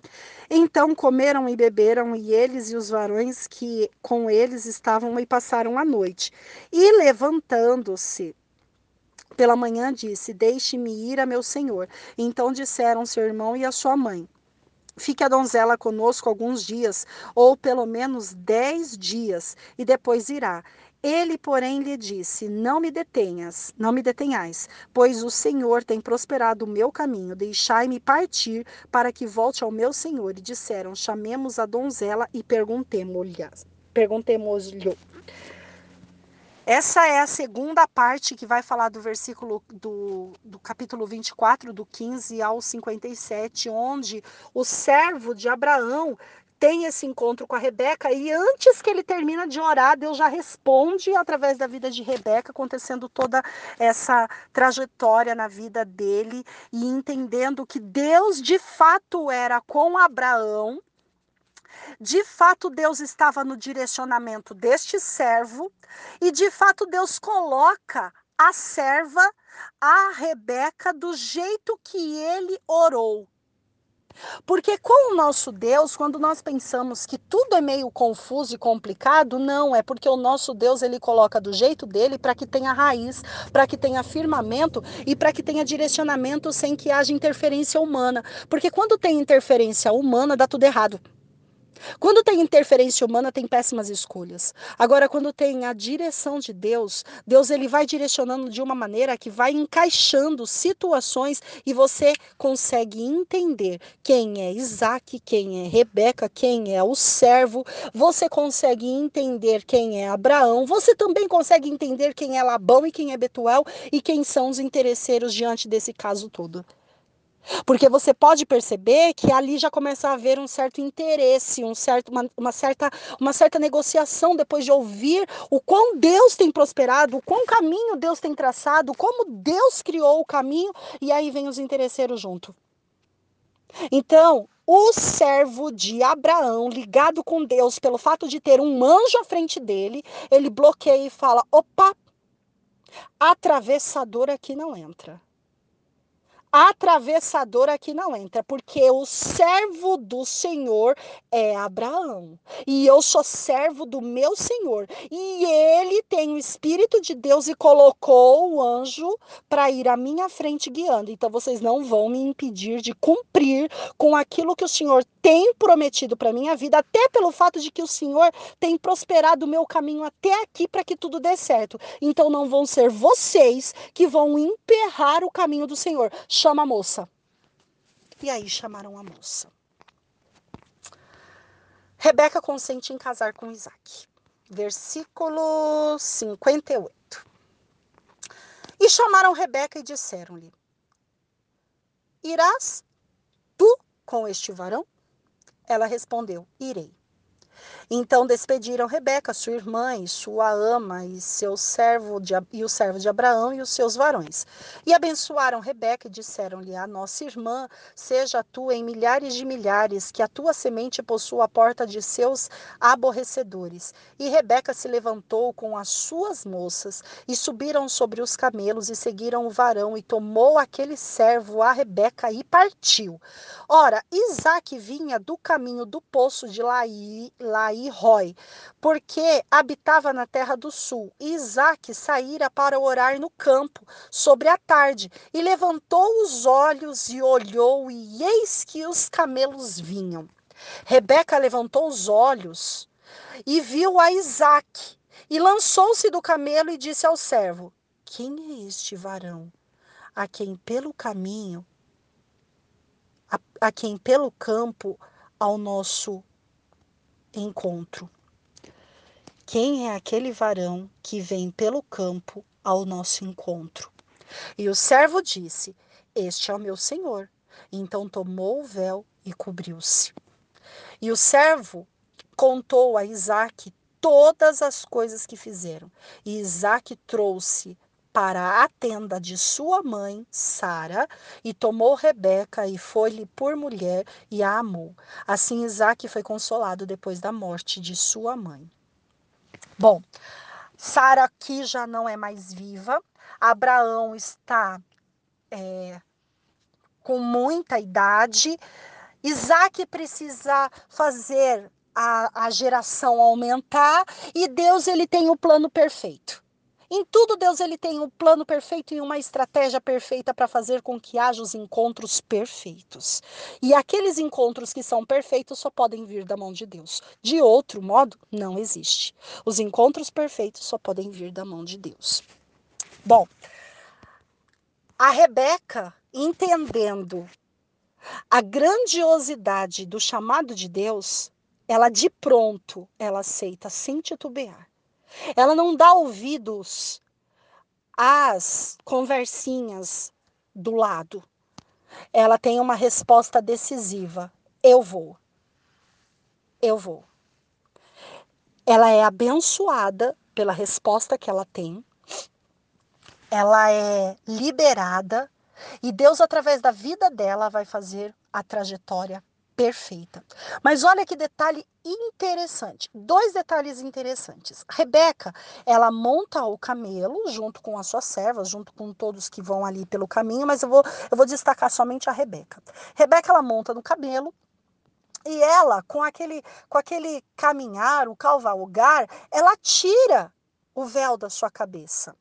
Então comeram e beberam, e eles e os varões que com eles estavam e passaram a noite. E levantando-se, pela manhã disse: Deixe-me ir a meu senhor. Então disseram seu irmão e a sua mãe: Fique a donzela conosco alguns dias, ou pelo menos dez dias, e depois irá. Ele, porém, lhe disse: Não me detenhas, não me detenhais, pois o Senhor tem prosperado o meu caminho. Deixai-me partir para que volte ao meu senhor. E disseram: Chamemos a donzela e. Perguntemos-lhe. Essa é a segunda parte que vai falar do versículo do, do capítulo 24, do 15 ao 57, onde o servo de Abraão tem esse encontro com a Rebeca e antes que ele termina de orar, Deus já responde através da vida de Rebeca, acontecendo toda essa trajetória na vida dele e entendendo que Deus de fato era com Abraão. De fato, Deus estava no direcionamento deste servo e de fato Deus coloca a serva, a Rebeca, do jeito que ele orou. Porque com o nosso Deus, quando nós pensamos que tudo é meio confuso e complicado, não, é porque o nosso Deus ele coloca do jeito dele para que tenha raiz, para que tenha firmamento e para que tenha direcionamento sem que haja interferência humana. Porque quando tem interferência humana, dá tudo errado. Quando tem interferência humana, tem péssimas escolhas. Agora, quando tem a direção de Deus, Deus ele vai direcionando de uma maneira que vai encaixando situações e você consegue entender quem é Isaac, quem é Rebeca, quem é o servo. Você consegue entender quem é Abraão. Você também consegue entender quem é Labão e quem é Betuel e quem são os interesseiros diante desse caso todo. Porque você pode perceber que ali já começa a haver um certo interesse, um certo, uma, uma, certa, uma certa negociação depois de ouvir o quão Deus tem prosperado, o quão caminho Deus tem traçado, como Deus criou o caminho, e aí vem os interesseiros junto. Então, o servo de Abraão, ligado com Deus pelo fato de ter um anjo à frente dele, ele bloqueia e fala: opa, atravessador aqui não entra atravessador aqui não entra, porque o servo do Senhor é Abraão. E eu sou servo do meu Senhor. E ele tem o Espírito de Deus e colocou o anjo para ir à minha frente guiando. Então vocês não vão me impedir de cumprir com aquilo que o Senhor tem prometido para minha vida, até pelo fato de que o Senhor tem prosperado o meu caminho até aqui para que tudo dê certo. Então não vão ser vocês que vão emperrar o caminho do Senhor chama a moça. E aí chamaram a moça. Rebeca consente em casar com Isaac. Versículo 58. E chamaram Rebeca e disseram-lhe: Irás tu com este varão? Ela respondeu: Irei. Então despediram Rebeca, sua irmã, e sua ama, e seu servo de, e o servo de Abraão e os seus varões. E abençoaram Rebeca e disseram-lhe: A nossa irmã, seja tu em milhares de milhares, que a tua semente possua a porta de seus aborrecedores. E Rebeca se levantou com as suas moças, e subiram sobre os camelos, e seguiram o varão, e tomou aquele servo a Rebeca e partiu. Ora, Isaac vinha do caminho do poço de Laí, Laí e Rói, porque habitava na terra do sul. E Isaac saíra para orar no campo, sobre a tarde, e levantou os olhos e olhou, e eis que os camelos vinham. Rebeca levantou os olhos e viu a Isaac, e lançou-se do camelo e disse ao servo: Quem é este varão, a quem pelo caminho, a, a quem pelo campo ao nosso encontro. Quem é aquele varão que vem pelo campo ao nosso encontro? E o servo disse: Este é o meu senhor. Então tomou o véu e cobriu-se. E o servo contou a Isaac todas as coisas que fizeram. E Isaac trouxe para a tenda de sua mãe, Sara, e tomou Rebeca e foi-lhe por mulher e a amou. Assim Isaac foi consolado depois da morte de sua mãe. Bom, Sara aqui já não é mais viva. Abraão está é, com muita idade. Isaac precisa fazer a, a geração aumentar e Deus ele tem o plano perfeito. Em tudo Deus ele tem um plano perfeito e uma estratégia perfeita para fazer com que haja os encontros perfeitos. E aqueles encontros que são perfeitos só podem vir da mão de Deus. De outro modo, não existe. Os encontros perfeitos só podem vir da mão de Deus. Bom, a Rebeca, entendendo a grandiosidade do chamado de Deus, ela de pronto, ela aceita sem titubear. Ela não dá ouvidos às conversinhas do lado. Ela tem uma resposta decisiva. Eu vou. Eu vou. Ela é abençoada pela resposta que ela tem. Ela é liberada e Deus através da vida dela vai fazer a trajetória perfeita. Mas olha que detalhe interessante, dois detalhes interessantes. Rebeca, ela monta o camelo junto com as suas servas, junto com todos que vão ali pelo caminho, mas eu vou, eu vou destacar somente a Rebeca. Rebeca, ela monta no camelo, e ela, com aquele, com aquele caminhar, o cavalgar, ela tira o véu da sua cabeça.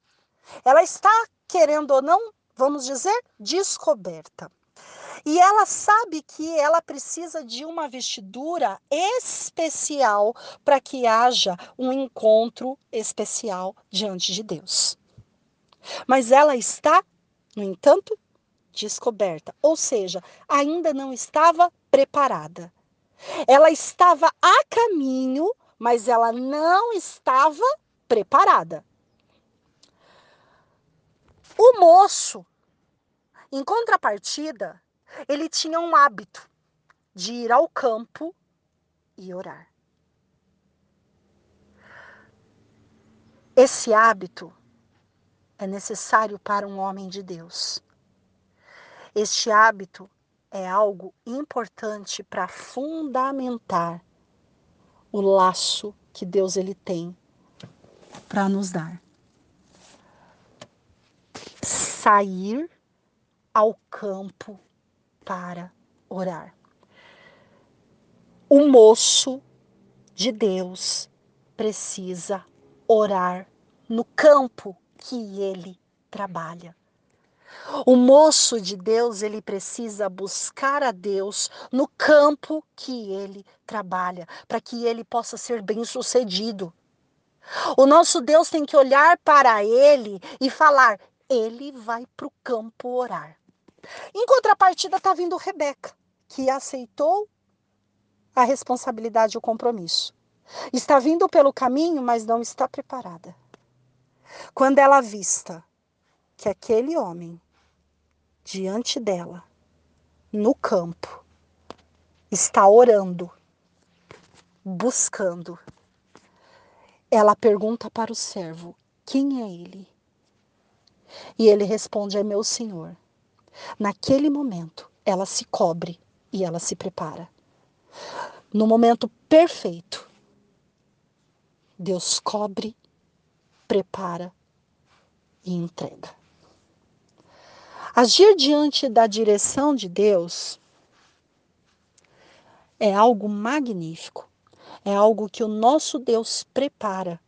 Ela está, querendo ou não, vamos dizer, descoberta. E ela sabe que ela precisa de uma vestidura especial para que haja um encontro especial diante de Deus. Mas ela está, no entanto, descoberta, ou seja, ainda não estava preparada. Ela estava a caminho, mas ela não estava preparada. O moço, em contrapartida, ele tinha um hábito de ir ao campo e orar. Esse hábito é necessário para um homem de Deus. Este hábito é algo importante para fundamentar o laço que Deus ele tem para nos dar. Sair ao campo para orar. O moço de Deus precisa orar no campo que ele trabalha. O moço de Deus, ele precisa buscar a Deus no campo que ele trabalha, para que ele possa ser bem-sucedido. O nosso Deus tem que olhar para ele e falar: ele vai para o campo orar. Em contrapartida, está vindo Rebeca, que aceitou a responsabilidade e o compromisso. Está vindo pelo caminho, mas não está preparada. Quando ela vista que aquele homem diante dela, no campo, está orando, buscando, ela pergunta para o servo: Quem é ele? E ele responde: É meu senhor. Naquele momento, ela se cobre e ela se prepara. No momento perfeito, Deus cobre, prepara e entrega. Agir diante da direção de Deus é algo magnífico, é algo que o nosso Deus prepara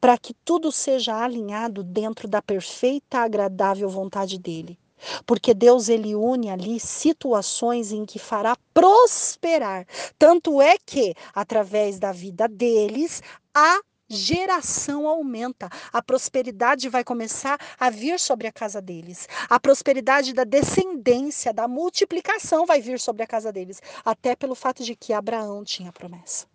para que tudo seja alinhado dentro da perfeita, agradável vontade dele. Porque Deus ele une ali situações em que fará prosperar. Tanto é que através da vida deles a geração aumenta, a prosperidade vai começar a vir sobre a casa deles. A prosperidade da descendência, da multiplicação vai vir sobre a casa deles, até pelo fato de que Abraão tinha promessa.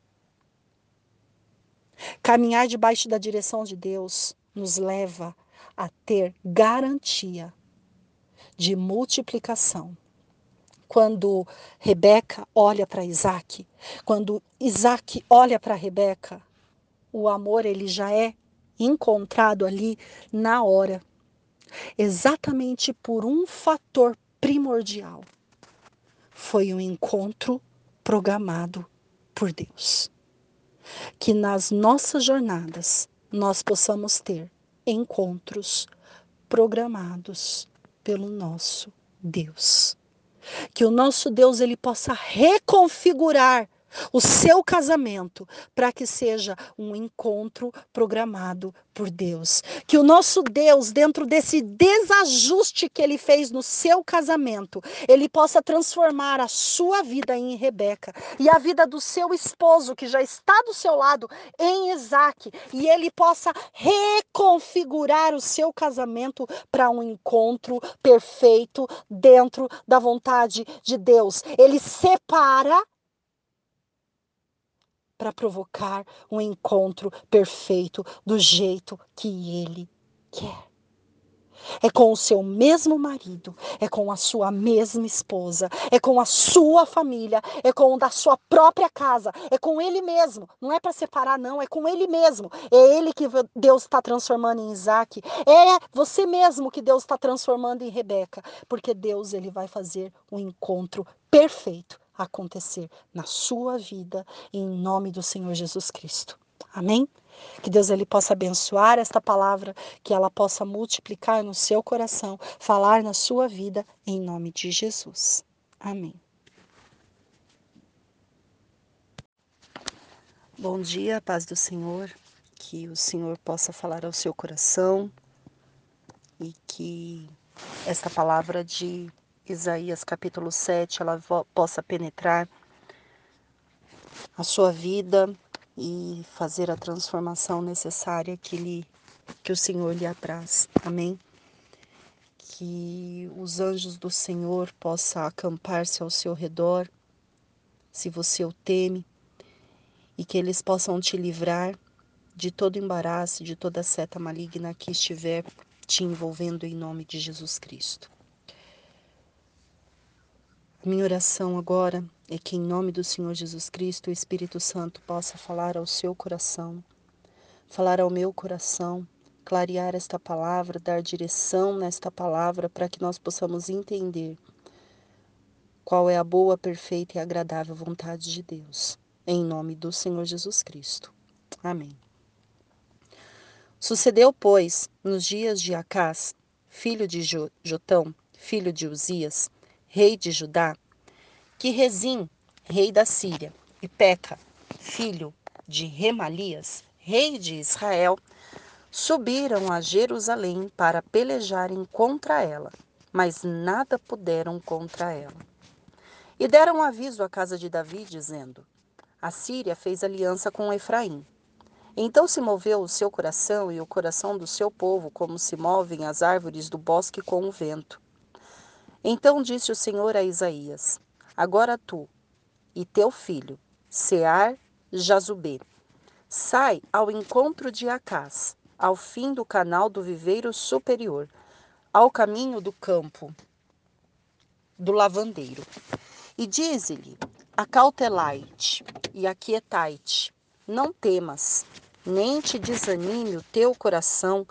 Caminhar debaixo da direção de Deus nos leva a ter garantia de multiplicação. Quando Rebeca olha para Isaac, quando Isaac olha para Rebeca, o amor ele já é encontrado ali na hora. Exatamente por um fator primordial. Foi um encontro programado por Deus. Que nas nossas jornadas nós possamos ter encontros programados pelo nosso Deus. Que o nosso Deus ele possa reconfigurar o seu casamento para que seja um encontro programado por Deus. Que o nosso Deus, dentro desse desajuste que ele fez no seu casamento, ele possa transformar a sua vida em Rebeca e a vida do seu esposo, que já está do seu lado, em Isaac, e ele possa reconfigurar o seu casamento para um encontro perfeito dentro da vontade de Deus. Ele separa para provocar um encontro perfeito do jeito que ele quer é com o seu mesmo marido, é com a sua mesma esposa, é com a sua família, é com o da sua própria casa, é com ele mesmo. Não é para separar, não, é com ele mesmo. É ele que Deus está transformando em Isaac. É você mesmo que Deus está transformando em Rebeca, porque Deus ele vai fazer um encontro perfeito acontecer na sua vida, em nome do Senhor Jesus Cristo. Amém? Que Deus ele possa abençoar esta palavra, que ela possa multiplicar no seu coração, falar na sua vida, em nome de Jesus. Amém. Bom dia, paz do Senhor. Que o Senhor possa falar ao seu coração e que esta palavra de Isaías capítulo 7 ela possa penetrar a sua vida, e fazer a transformação necessária que, lhe, que o Senhor lhe apraz. Amém? Que os anjos do Senhor possam acampar-se ao seu redor, se você o teme, e que eles possam te livrar de todo embaraço, de toda seta maligna que estiver te envolvendo em nome de Jesus Cristo. Minha oração agora é que, em nome do Senhor Jesus Cristo, o Espírito Santo possa falar ao seu coração, falar ao meu coração, clarear esta palavra, dar direção nesta palavra para que nós possamos entender qual é a boa, perfeita e agradável vontade de Deus. Em nome do Senhor Jesus Cristo. Amém. Sucedeu, pois, nos dias de Acás, filho de Jotão, filho de Uzias, rei de Judá, que Rezim, rei da Síria, e Peca, filho de Remalias, rei de Israel, subiram a Jerusalém para pelejarem contra ela, mas nada puderam contra ela. E deram aviso à casa de Davi, dizendo: A Síria fez aliança com Efraim. Então se moveu o seu coração e o coração do seu povo, como se movem as árvores do bosque com o vento. Então disse o Senhor a Isaías: Agora tu e teu filho, Sear Jazubê, sai ao encontro de Acás, ao fim do canal do viveiro superior, ao caminho do campo do lavandeiro. E dize-lhe: Acautelai-te e aquietai-te, não temas, nem te desanime o teu coração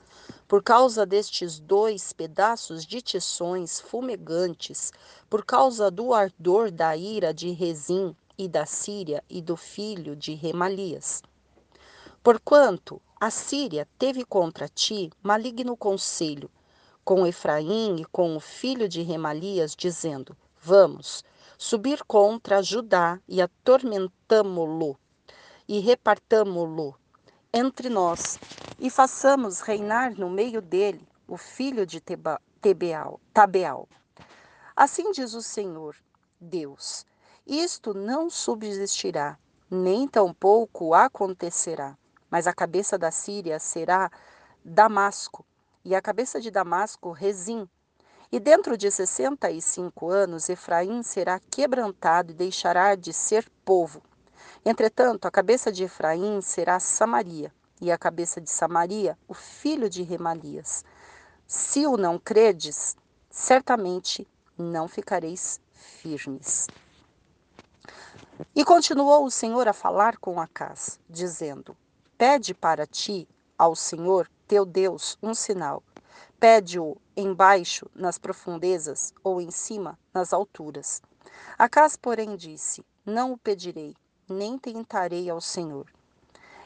por causa destes dois pedaços de tições fumegantes, por causa do ardor da ira de Rezim e da Síria e do filho de Remalias. Porquanto a Síria teve contra ti maligno conselho, com Efraim e com o filho de Remalias, dizendo: Vamos subir contra Judá e atormentamo-lo e repartamo-lo entre nós e façamos reinar no meio dele o filho de Teba, Tebeal, Tabeal. Assim diz o Senhor, Deus: Isto não subsistirá, nem tampouco acontecerá, mas a cabeça da Síria será Damasco, e a cabeça de Damasco Rezim. E dentro de sessenta e cinco anos Efraim será quebrantado e deixará de ser povo Entretanto, a cabeça de Efraim será Samaria, e a cabeça de Samaria, o filho de Remalias. Se o não credes, certamente não ficareis firmes. E continuou o Senhor a falar com Acás, dizendo: Pede para ti, ao Senhor teu Deus, um sinal. Pede-o embaixo, nas profundezas, ou em cima, nas alturas. Acás, porém, disse: Não o pedirei, nem tentarei ao Senhor.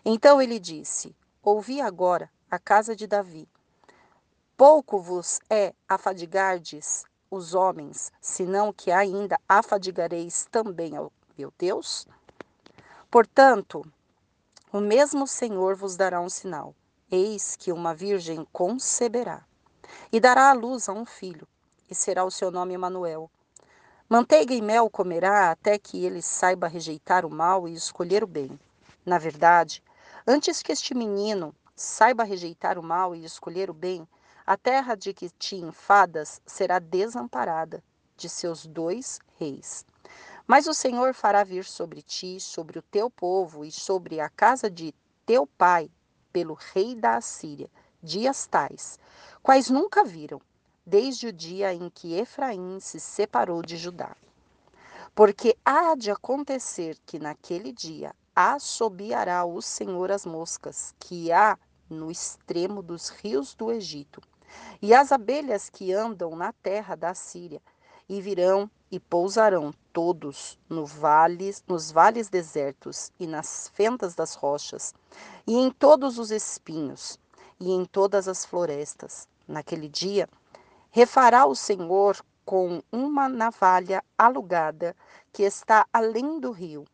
Então ele disse: Ouvi agora a casa de Davi. Pouco vos é afadigardes os homens, senão que ainda afadigareis também ao meu Deus? Portanto, o mesmo Senhor vos dará um sinal. Eis que uma virgem conceberá e dará à luz a um filho, e será o seu nome Emanuel. Manteiga e mel comerá até que ele saiba rejeitar o mal e escolher o bem. Na verdade, antes que este menino saiba rejeitar o mal e escolher o bem, a terra de que te enfadas será desamparada de seus dois reis. Mas o Senhor fará vir sobre ti, sobre o teu povo e sobre a casa de teu pai, pelo rei da Assíria, dias tais, quais nunca viram, desde o dia em que Efraim se separou de Judá. Porque há de acontecer que naquele dia assobiará o Senhor as moscas que há no extremo dos rios do Egito, e as abelhas que andam na terra da Síria, e virão e pousarão todos no vales, nos vales desertos e nas fendas das rochas, e em todos os espinhos, e em todas as florestas. Naquele dia, refará o Senhor com uma navalha alugada que está além do rio,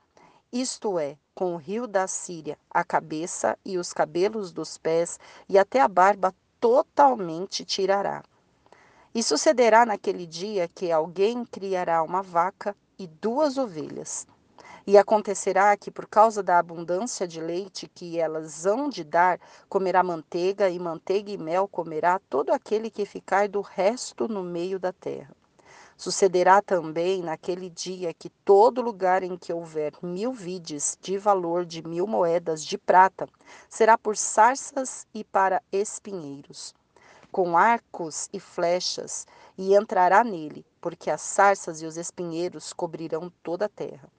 isto é, com o rio da Síria, a cabeça e os cabelos dos pés e até a barba totalmente tirará. E sucederá naquele dia que alguém criará uma vaca e duas ovelhas. E acontecerá que, por causa da abundância de leite que elas hão de dar, comerá manteiga, e manteiga e mel comerá todo aquele que ficar do resto no meio da terra. Sucederá também naquele dia que todo lugar em que houver mil vides de valor de mil moedas de prata será por sarças e para espinheiros, com arcos e flechas, e entrará nele, porque as sarças e os espinheiros cobrirão toda a terra.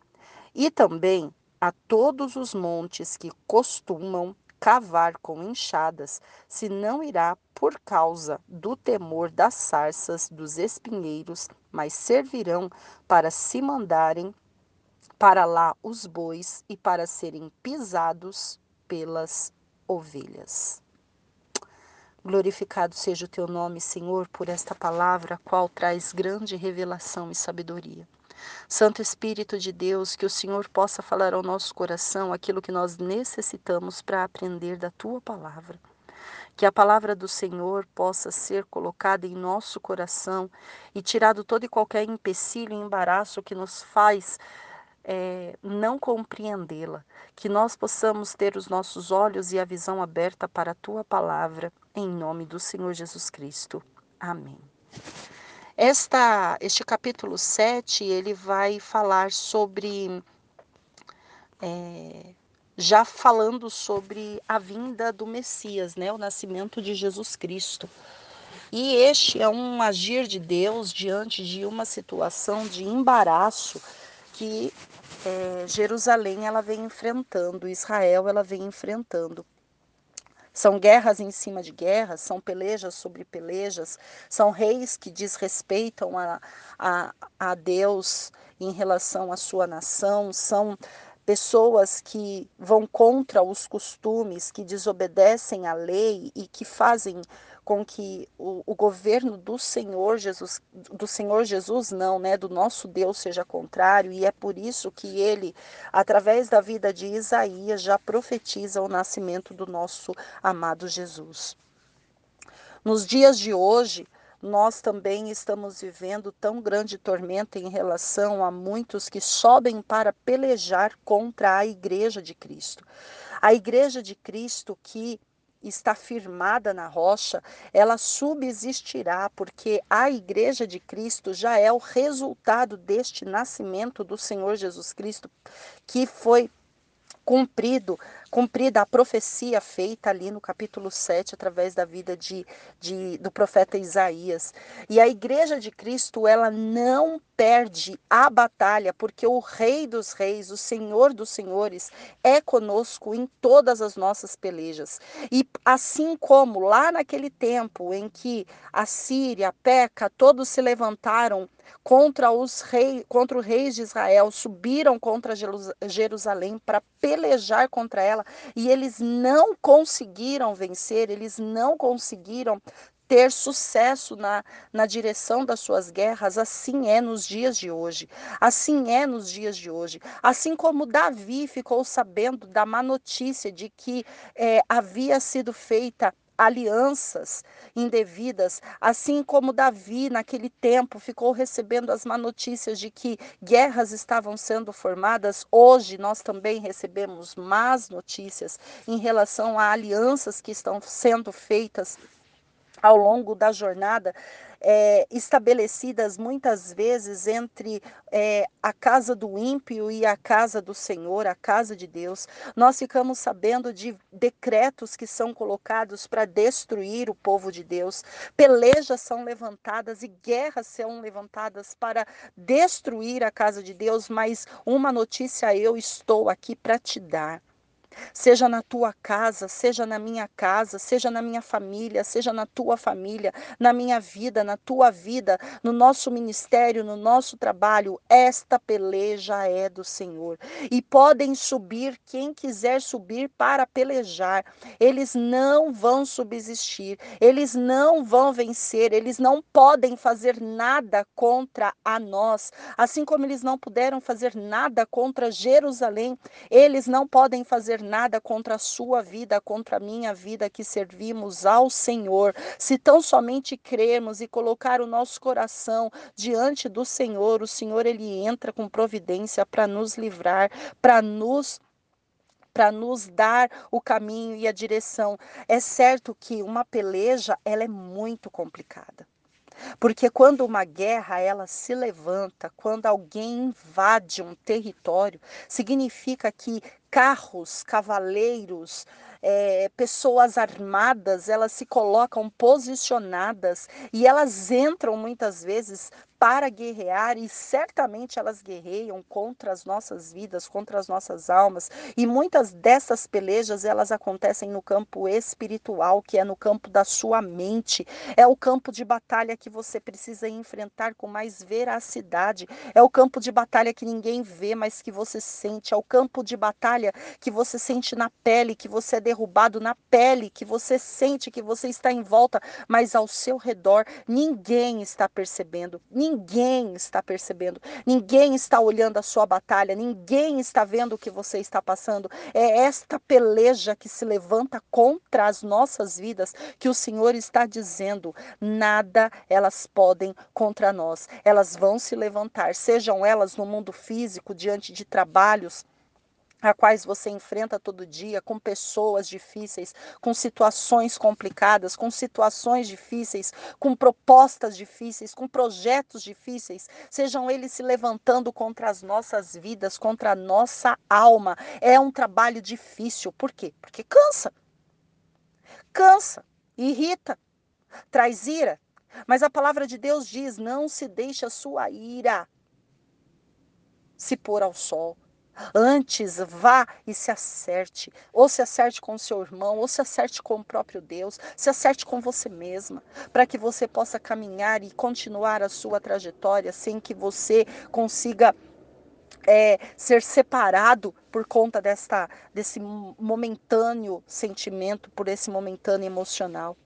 E também a todos os montes que costumam cavar com enxadas, se não irá por causa do temor das sarças, dos espinheiros, mas servirão para se mandarem para lá os bois e para serem pisados pelas ovelhas. Glorificado seja o teu nome, Senhor, por esta palavra, qual traz grande revelação e sabedoria. Santo Espírito de Deus, que o Senhor possa falar ao nosso coração aquilo que nós necessitamos para aprender da tua palavra. Que a palavra do Senhor possa ser colocada em nosso coração e tirado todo e qualquer empecilho e embaraço que nos faz é, não compreendê-la. Que nós possamos ter os nossos olhos e a visão aberta para a tua palavra, em nome do Senhor Jesus Cristo. Amém. Esta, este capítulo 7, ele vai falar sobre, é, já falando sobre a vinda do Messias, né, o nascimento de Jesus Cristo. E este é um agir de Deus diante de uma situação de embaraço que é, Jerusalém ela vem enfrentando, Israel ela vem enfrentando. São guerras em cima de guerras, são pelejas sobre pelejas, são reis que desrespeitam a, a, a Deus em relação à sua nação, são pessoas que vão contra os costumes, que desobedecem à lei e que fazem com que o, o, governo do Senhor Jesus, do Senhor Jesus não, né, do nosso Deus seja contrário, e é por isso que ele, através da vida de Isaías, já profetiza o nascimento do nosso amado Jesus. Nos dias de hoje, nós também estamos vivendo tão grande tormenta em relação a muitos que sobem para pelejar contra a igreja de Cristo. A igreja de Cristo que está firmada na rocha, ela subsistirá, porque a igreja de Cristo já é o resultado deste nascimento do Senhor Jesus Cristo, que foi cumprido, cumprida a profecia feita ali no capítulo 7, através da vida de, de, do profeta Isaías. E a igreja de Cristo, ela não perde a batalha, porque o Rei dos Reis, o Senhor dos Senhores, é conosco em todas as nossas pelejas. E assim como lá naquele tempo em que a Síria, a Peca, todos se levantaram contra os reis, contra os reis de Israel, subiram contra Jerusalém para pelejar contra ela e eles não conseguiram vencer, eles não conseguiram ter sucesso na, na direção das suas guerras, assim é nos dias de hoje. Assim é nos dias de hoje. Assim como Davi ficou sabendo da má notícia de que é, havia sido feita alianças indevidas, assim como Davi naquele tempo ficou recebendo as má notícias de que guerras estavam sendo formadas, hoje nós também recebemos más notícias em relação a alianças que estão sendo feitas ao longo da jornada é, estabelecidas muitas vezes entre é, a casa do ímpio e a casa do Senhor, a casa de Deus. Nós ficamos sabendo de decretos que são colocados para destruir o povo de Deus, pelejas são levantadas e guerras são levantadas para destruir a casa de Deus, mas uma notícia eu estou aqui para te dar seja na tua casa, seja na minha casa, seja na minha família, seja na tua família, na minha vida, na tua vida, no nosso ministério, no nosso trabalho, esta peleja é do Senhor. E podem subir quem quiser subir para pelejar, eles não vão subsistir, eles não vão vencer, eles não podem fazer nada contra a nós, assim como eles não puderam fazer nada contra Jerusalém, eles não podem fazer nada contra a sua vida, contra a minha vida, que servimos ao Senhor. Se tão somente crermos e colocar o nosso coração diante do Senhor, o Senhor ele entra com providência para nos livrar, para nos para nos dar o caminho e a direção. É certo que uma peleja ela é muito complicada. Porque quando uma guerra ela se levanta, quando alguém invade um território, significa que carros, cavaleiros, é, pessoas armadas, elas se colocam posicionadas e elas entram muitas vezes para guerrear e certamente elas guerreiam contra as nossas vidas, contra as nossas almas. E muitas dessas pelejas elas acontecem no campo espiritual, que é no campo da sua mente. É o campo de batalha que você precisa enfrentar com mais veracidade. É o campo de batalha que ninguém vê, mas que você sente. É o campo de batalha que você sente na pele, que você é derrubado na pele, que você sente que você está em volta, mas ao seu redor ninguém está percebendo. Ninguém Ninguém está percebendo, ninguém está olhando a sua batalha, ninguém está vendo o que você está passando. É esta peleja que se levanta contra as nossas vidas que o Senhor está dizendo: nada elas podem contra nós. Elas vão se levantar, sejam elas no mundo físico, diante de trabalhos a quais você enfrenta todo dia, com pessoas difíceis, com situações complicadas, com situações difíceis, com propostas difíceis, com projetos difíceis, sejam eles se levantando contra as nossas vidas, contra a nossa alma. É um trabalho difícil. Por quê? Porque cansa. Cansa, irrita, traz ira. Mas a palavra de Deus diz: não se deixe a sua ira se pôr ao sol. Antes, vá e se acerte. Ou se acerte com o seu irmão, ou se acerte com o próprio Deus, se acerte com você mesma, para que você possa caminhar e continuar a sua trajetória sem que você consiga é, ser separado por conta desta, desse momentâneo sentimento, por esse momentâneo emocional.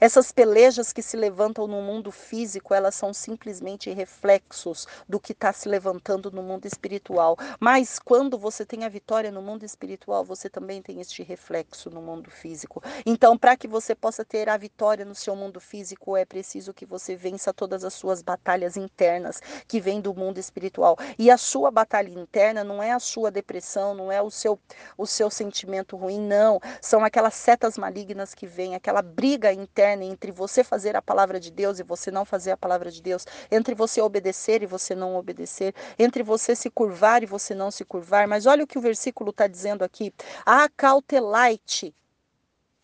Essas pelejas que se levantam no mundo físico, elas são simplesmente reflexos do que está se levantando no mundo espiritual. Mas quando você tem a vitória no mundo espiritual, você também tem este reflexo no mundo físico. Então, para que você possa ter a vitória no seu mundo físico, é preciso que você vença todas as suas batalhas internas que vêm do mundo espiritual. E a sua batalha interna não é a sua depressão, não é o seu o seu sentimento ruim, não. São aquelas setas malignas que vêm, aquela briga interna entre você fazer a palavra de Deus e você não fazer a palavra de Deus, entre você obedecer e você não obedecer, entre você se curvar e você não se curvar. Mas olha o que o versículo está dizendo aqui: acautelai-te.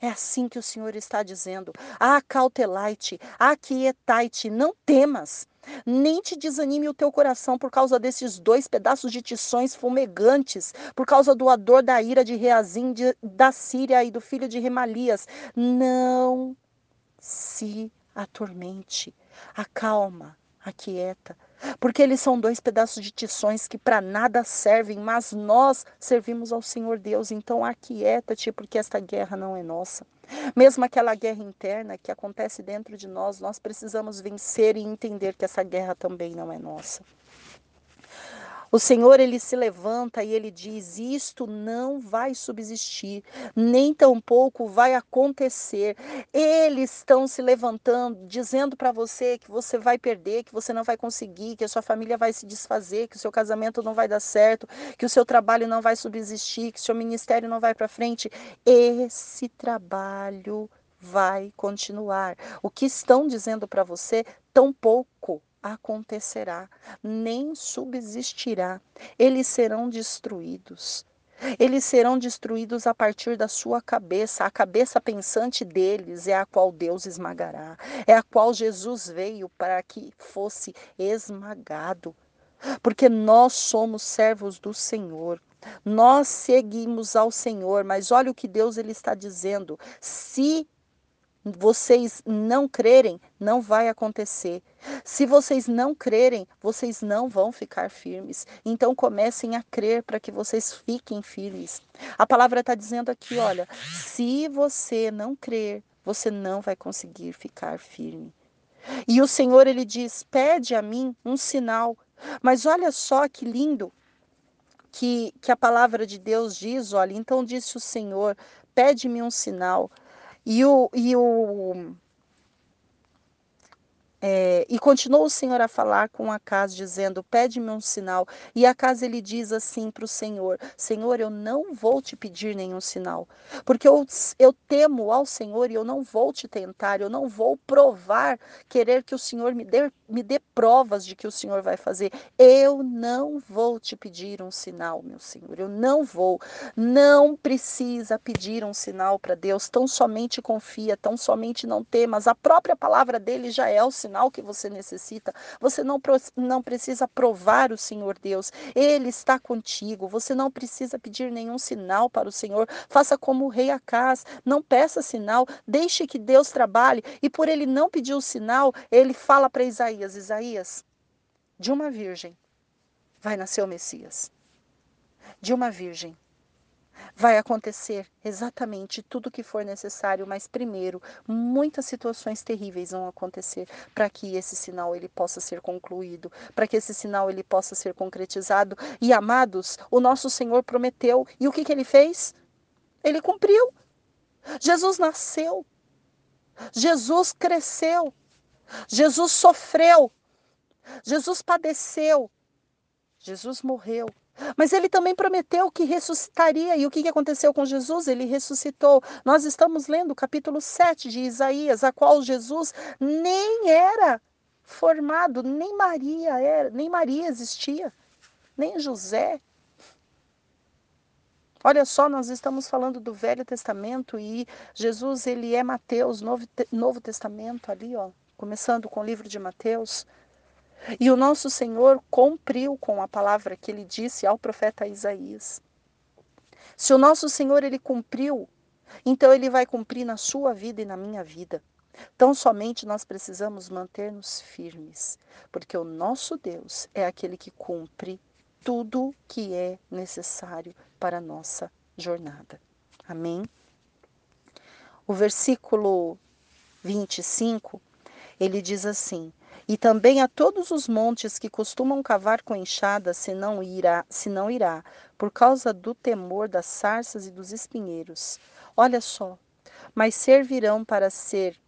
É assim que o Senhor está dizendo: acautelai-te, aquietai-te, não temas. Nem te desanime o teu coração por causa desses dois pedaços de tições fumegantes, por causa do ador da ira de Reazim, de, da Síria e do filho de Remalias. Não se atormente, acalma, aquieta, porque eles são dois pedaços de tições que para nada servem, mas nós servimos ao Senhor Deus, então aquieta-te, porque esta guerra não é nossa. Mesmo aquela guerra interna que acontece dentro de nós, nós precisamos vencer e entender que essa guerra também não é nossa. O Senhor ele se levanta e ele diz: Isto não vai subsistir, nem tampouco vai acontecer. Eles estão se levantando, dizendo para você que você vai perder, que você não vai conseguir, que a sua família vai se desfazer, que o seu casamento não vai dar certo, que o seu trabalho não vai subsistir, que o seu ministério não vai para frente. Esse trabalho vai continuar. O que estão dizendo para você tampouco acontecerá, nem subsistirá. Eles serão destruídos. Eles serão destruídos a partir da sua cabeça. A cabeça pensante deles é a qual Deus esmagará, é a qual Jesus veio para que fosse esmagado. Porque nós somos servos do Senhor. Nós seguimos ao Senhor, mas olha o que Deus ele está dizendo. Se vocês não crerem, não vai acontecer. Se vocês não crerem, vocês não vão ficar firmes. Então comecem a crer para que vocês fiquem firmes. A palavra está dizendo aqui, olha, se você não crer, você não vai conseguir ficar firme. E o Senhor ele diz: pede a mim um sinal. Mas olha só que lindo que, que a palavra de Deus diz, olha, então disse o Senhor: pede-me um sinal. E o, e o é, e continuou o Senhor a falar com Acas, dizendo: Pede-me um sinal. E Acas ele diz assim para o Senhor: Senhor, eu não vou te pedir nenhum sinal, porque eu, eu temo ao Senhor e eu não vou te tentar, eu não vou provar, querer que o Senhor me dê, me dê provas de que o Senhor vai fazer. Eu não vou te pedir um sinal, meu Senhor, eu não vou. Não precisa pedir um sinal para Deus, tão somente confia, tão somente não temas. A própria palavra dele já é o sinal sinal que você necessita. Você não, não precisa provar o Senhor Deus. Ele está contigo. Você não precisa pedir nenhum sinal para o Senhor. Faça como o rei Acás. Não peça sinal. Deixe que Deus trabalhe. E por ele não pedir o sinal, ele fala para Isaías: Isaías, de uma virgem vai nascer o Messias. De uma virgem vai acontecer exatamente tudo o que for necessário, mas primeiro, muitas situações terríveis vão acontecer para que esse sinal ele possa ser concluído, para que esse sinal ele possa ser concretizado. E amados, o nosso Senhor prometeu, e o que, que ele fez? Ele cumpriu. Jesus nasceu. Jesus cresceu. Jesus sofreu. Jesus padeceu. Jesus morreu mas ele também prometeu que ressuscitaria. E o que aconteceu com Jesus? Ele ressuscitou. Nós estamos lendo o capítulo 7 de Isaías, a qual Jesus nem era formado, nem Maria era, nem Maria existia, nem José. Olha só, nós estamos falando do Velho Testamento e Jesus, ele é Mateus, Novo, Novo Testamento ali, ó, começando com o livro de Mateus. E o nosso Senhor cumpriu com a palavra que ele disse ao profeta Isaías. Se o nosso Senhor ele cumpriu, então ele vai cumprir na sua vida e na minha vida. Tão somente nós precisamos manter-nos firmes, porque o nosso Deus é aquele que cumpre tudo que é necessário para a nossa jornada. Amém? O versículo 25, ele diz assim: e também a todos os montes que costumam cavar com enxada, se não irá, se não irá, por causa do temor das sarças e dos espinheiros. Olha só, mas servirão para ser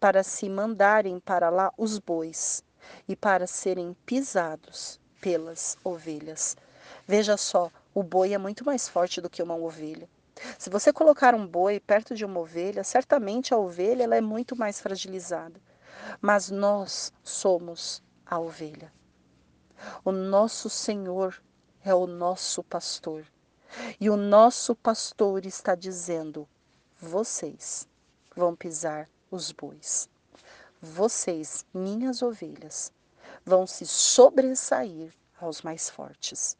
para se mandarem para lá os bois e para serem pisados pelas ovelhas. Veja só, o boi é muito mais forte do que uma ovelha. Se você colocar um boi perto de uma ovelha, certamente a ovelha ela é muito mais fragilizada mas nós somos a ovelha. O nosso Senhor é o nosso pastor. E o nosso pastor está dizendo: vocês vão pisar os bois. Vocês, minhas ovelhas, vão se sobressair aos mais fortes.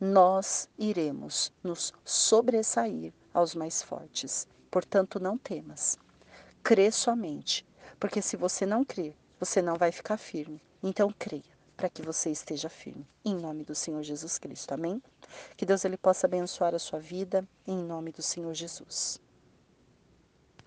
Nós iremos nos sobressair aos mais fortes. Portanto, não temas. Crê somente porque se você não crer, você não vai ficar firme. Então creia para que você esteja firme. Em nome do Senhor Jesus Cristo. Amém? Que Deus ele possa abençoar a sua vida em nome do Senhor Jesus.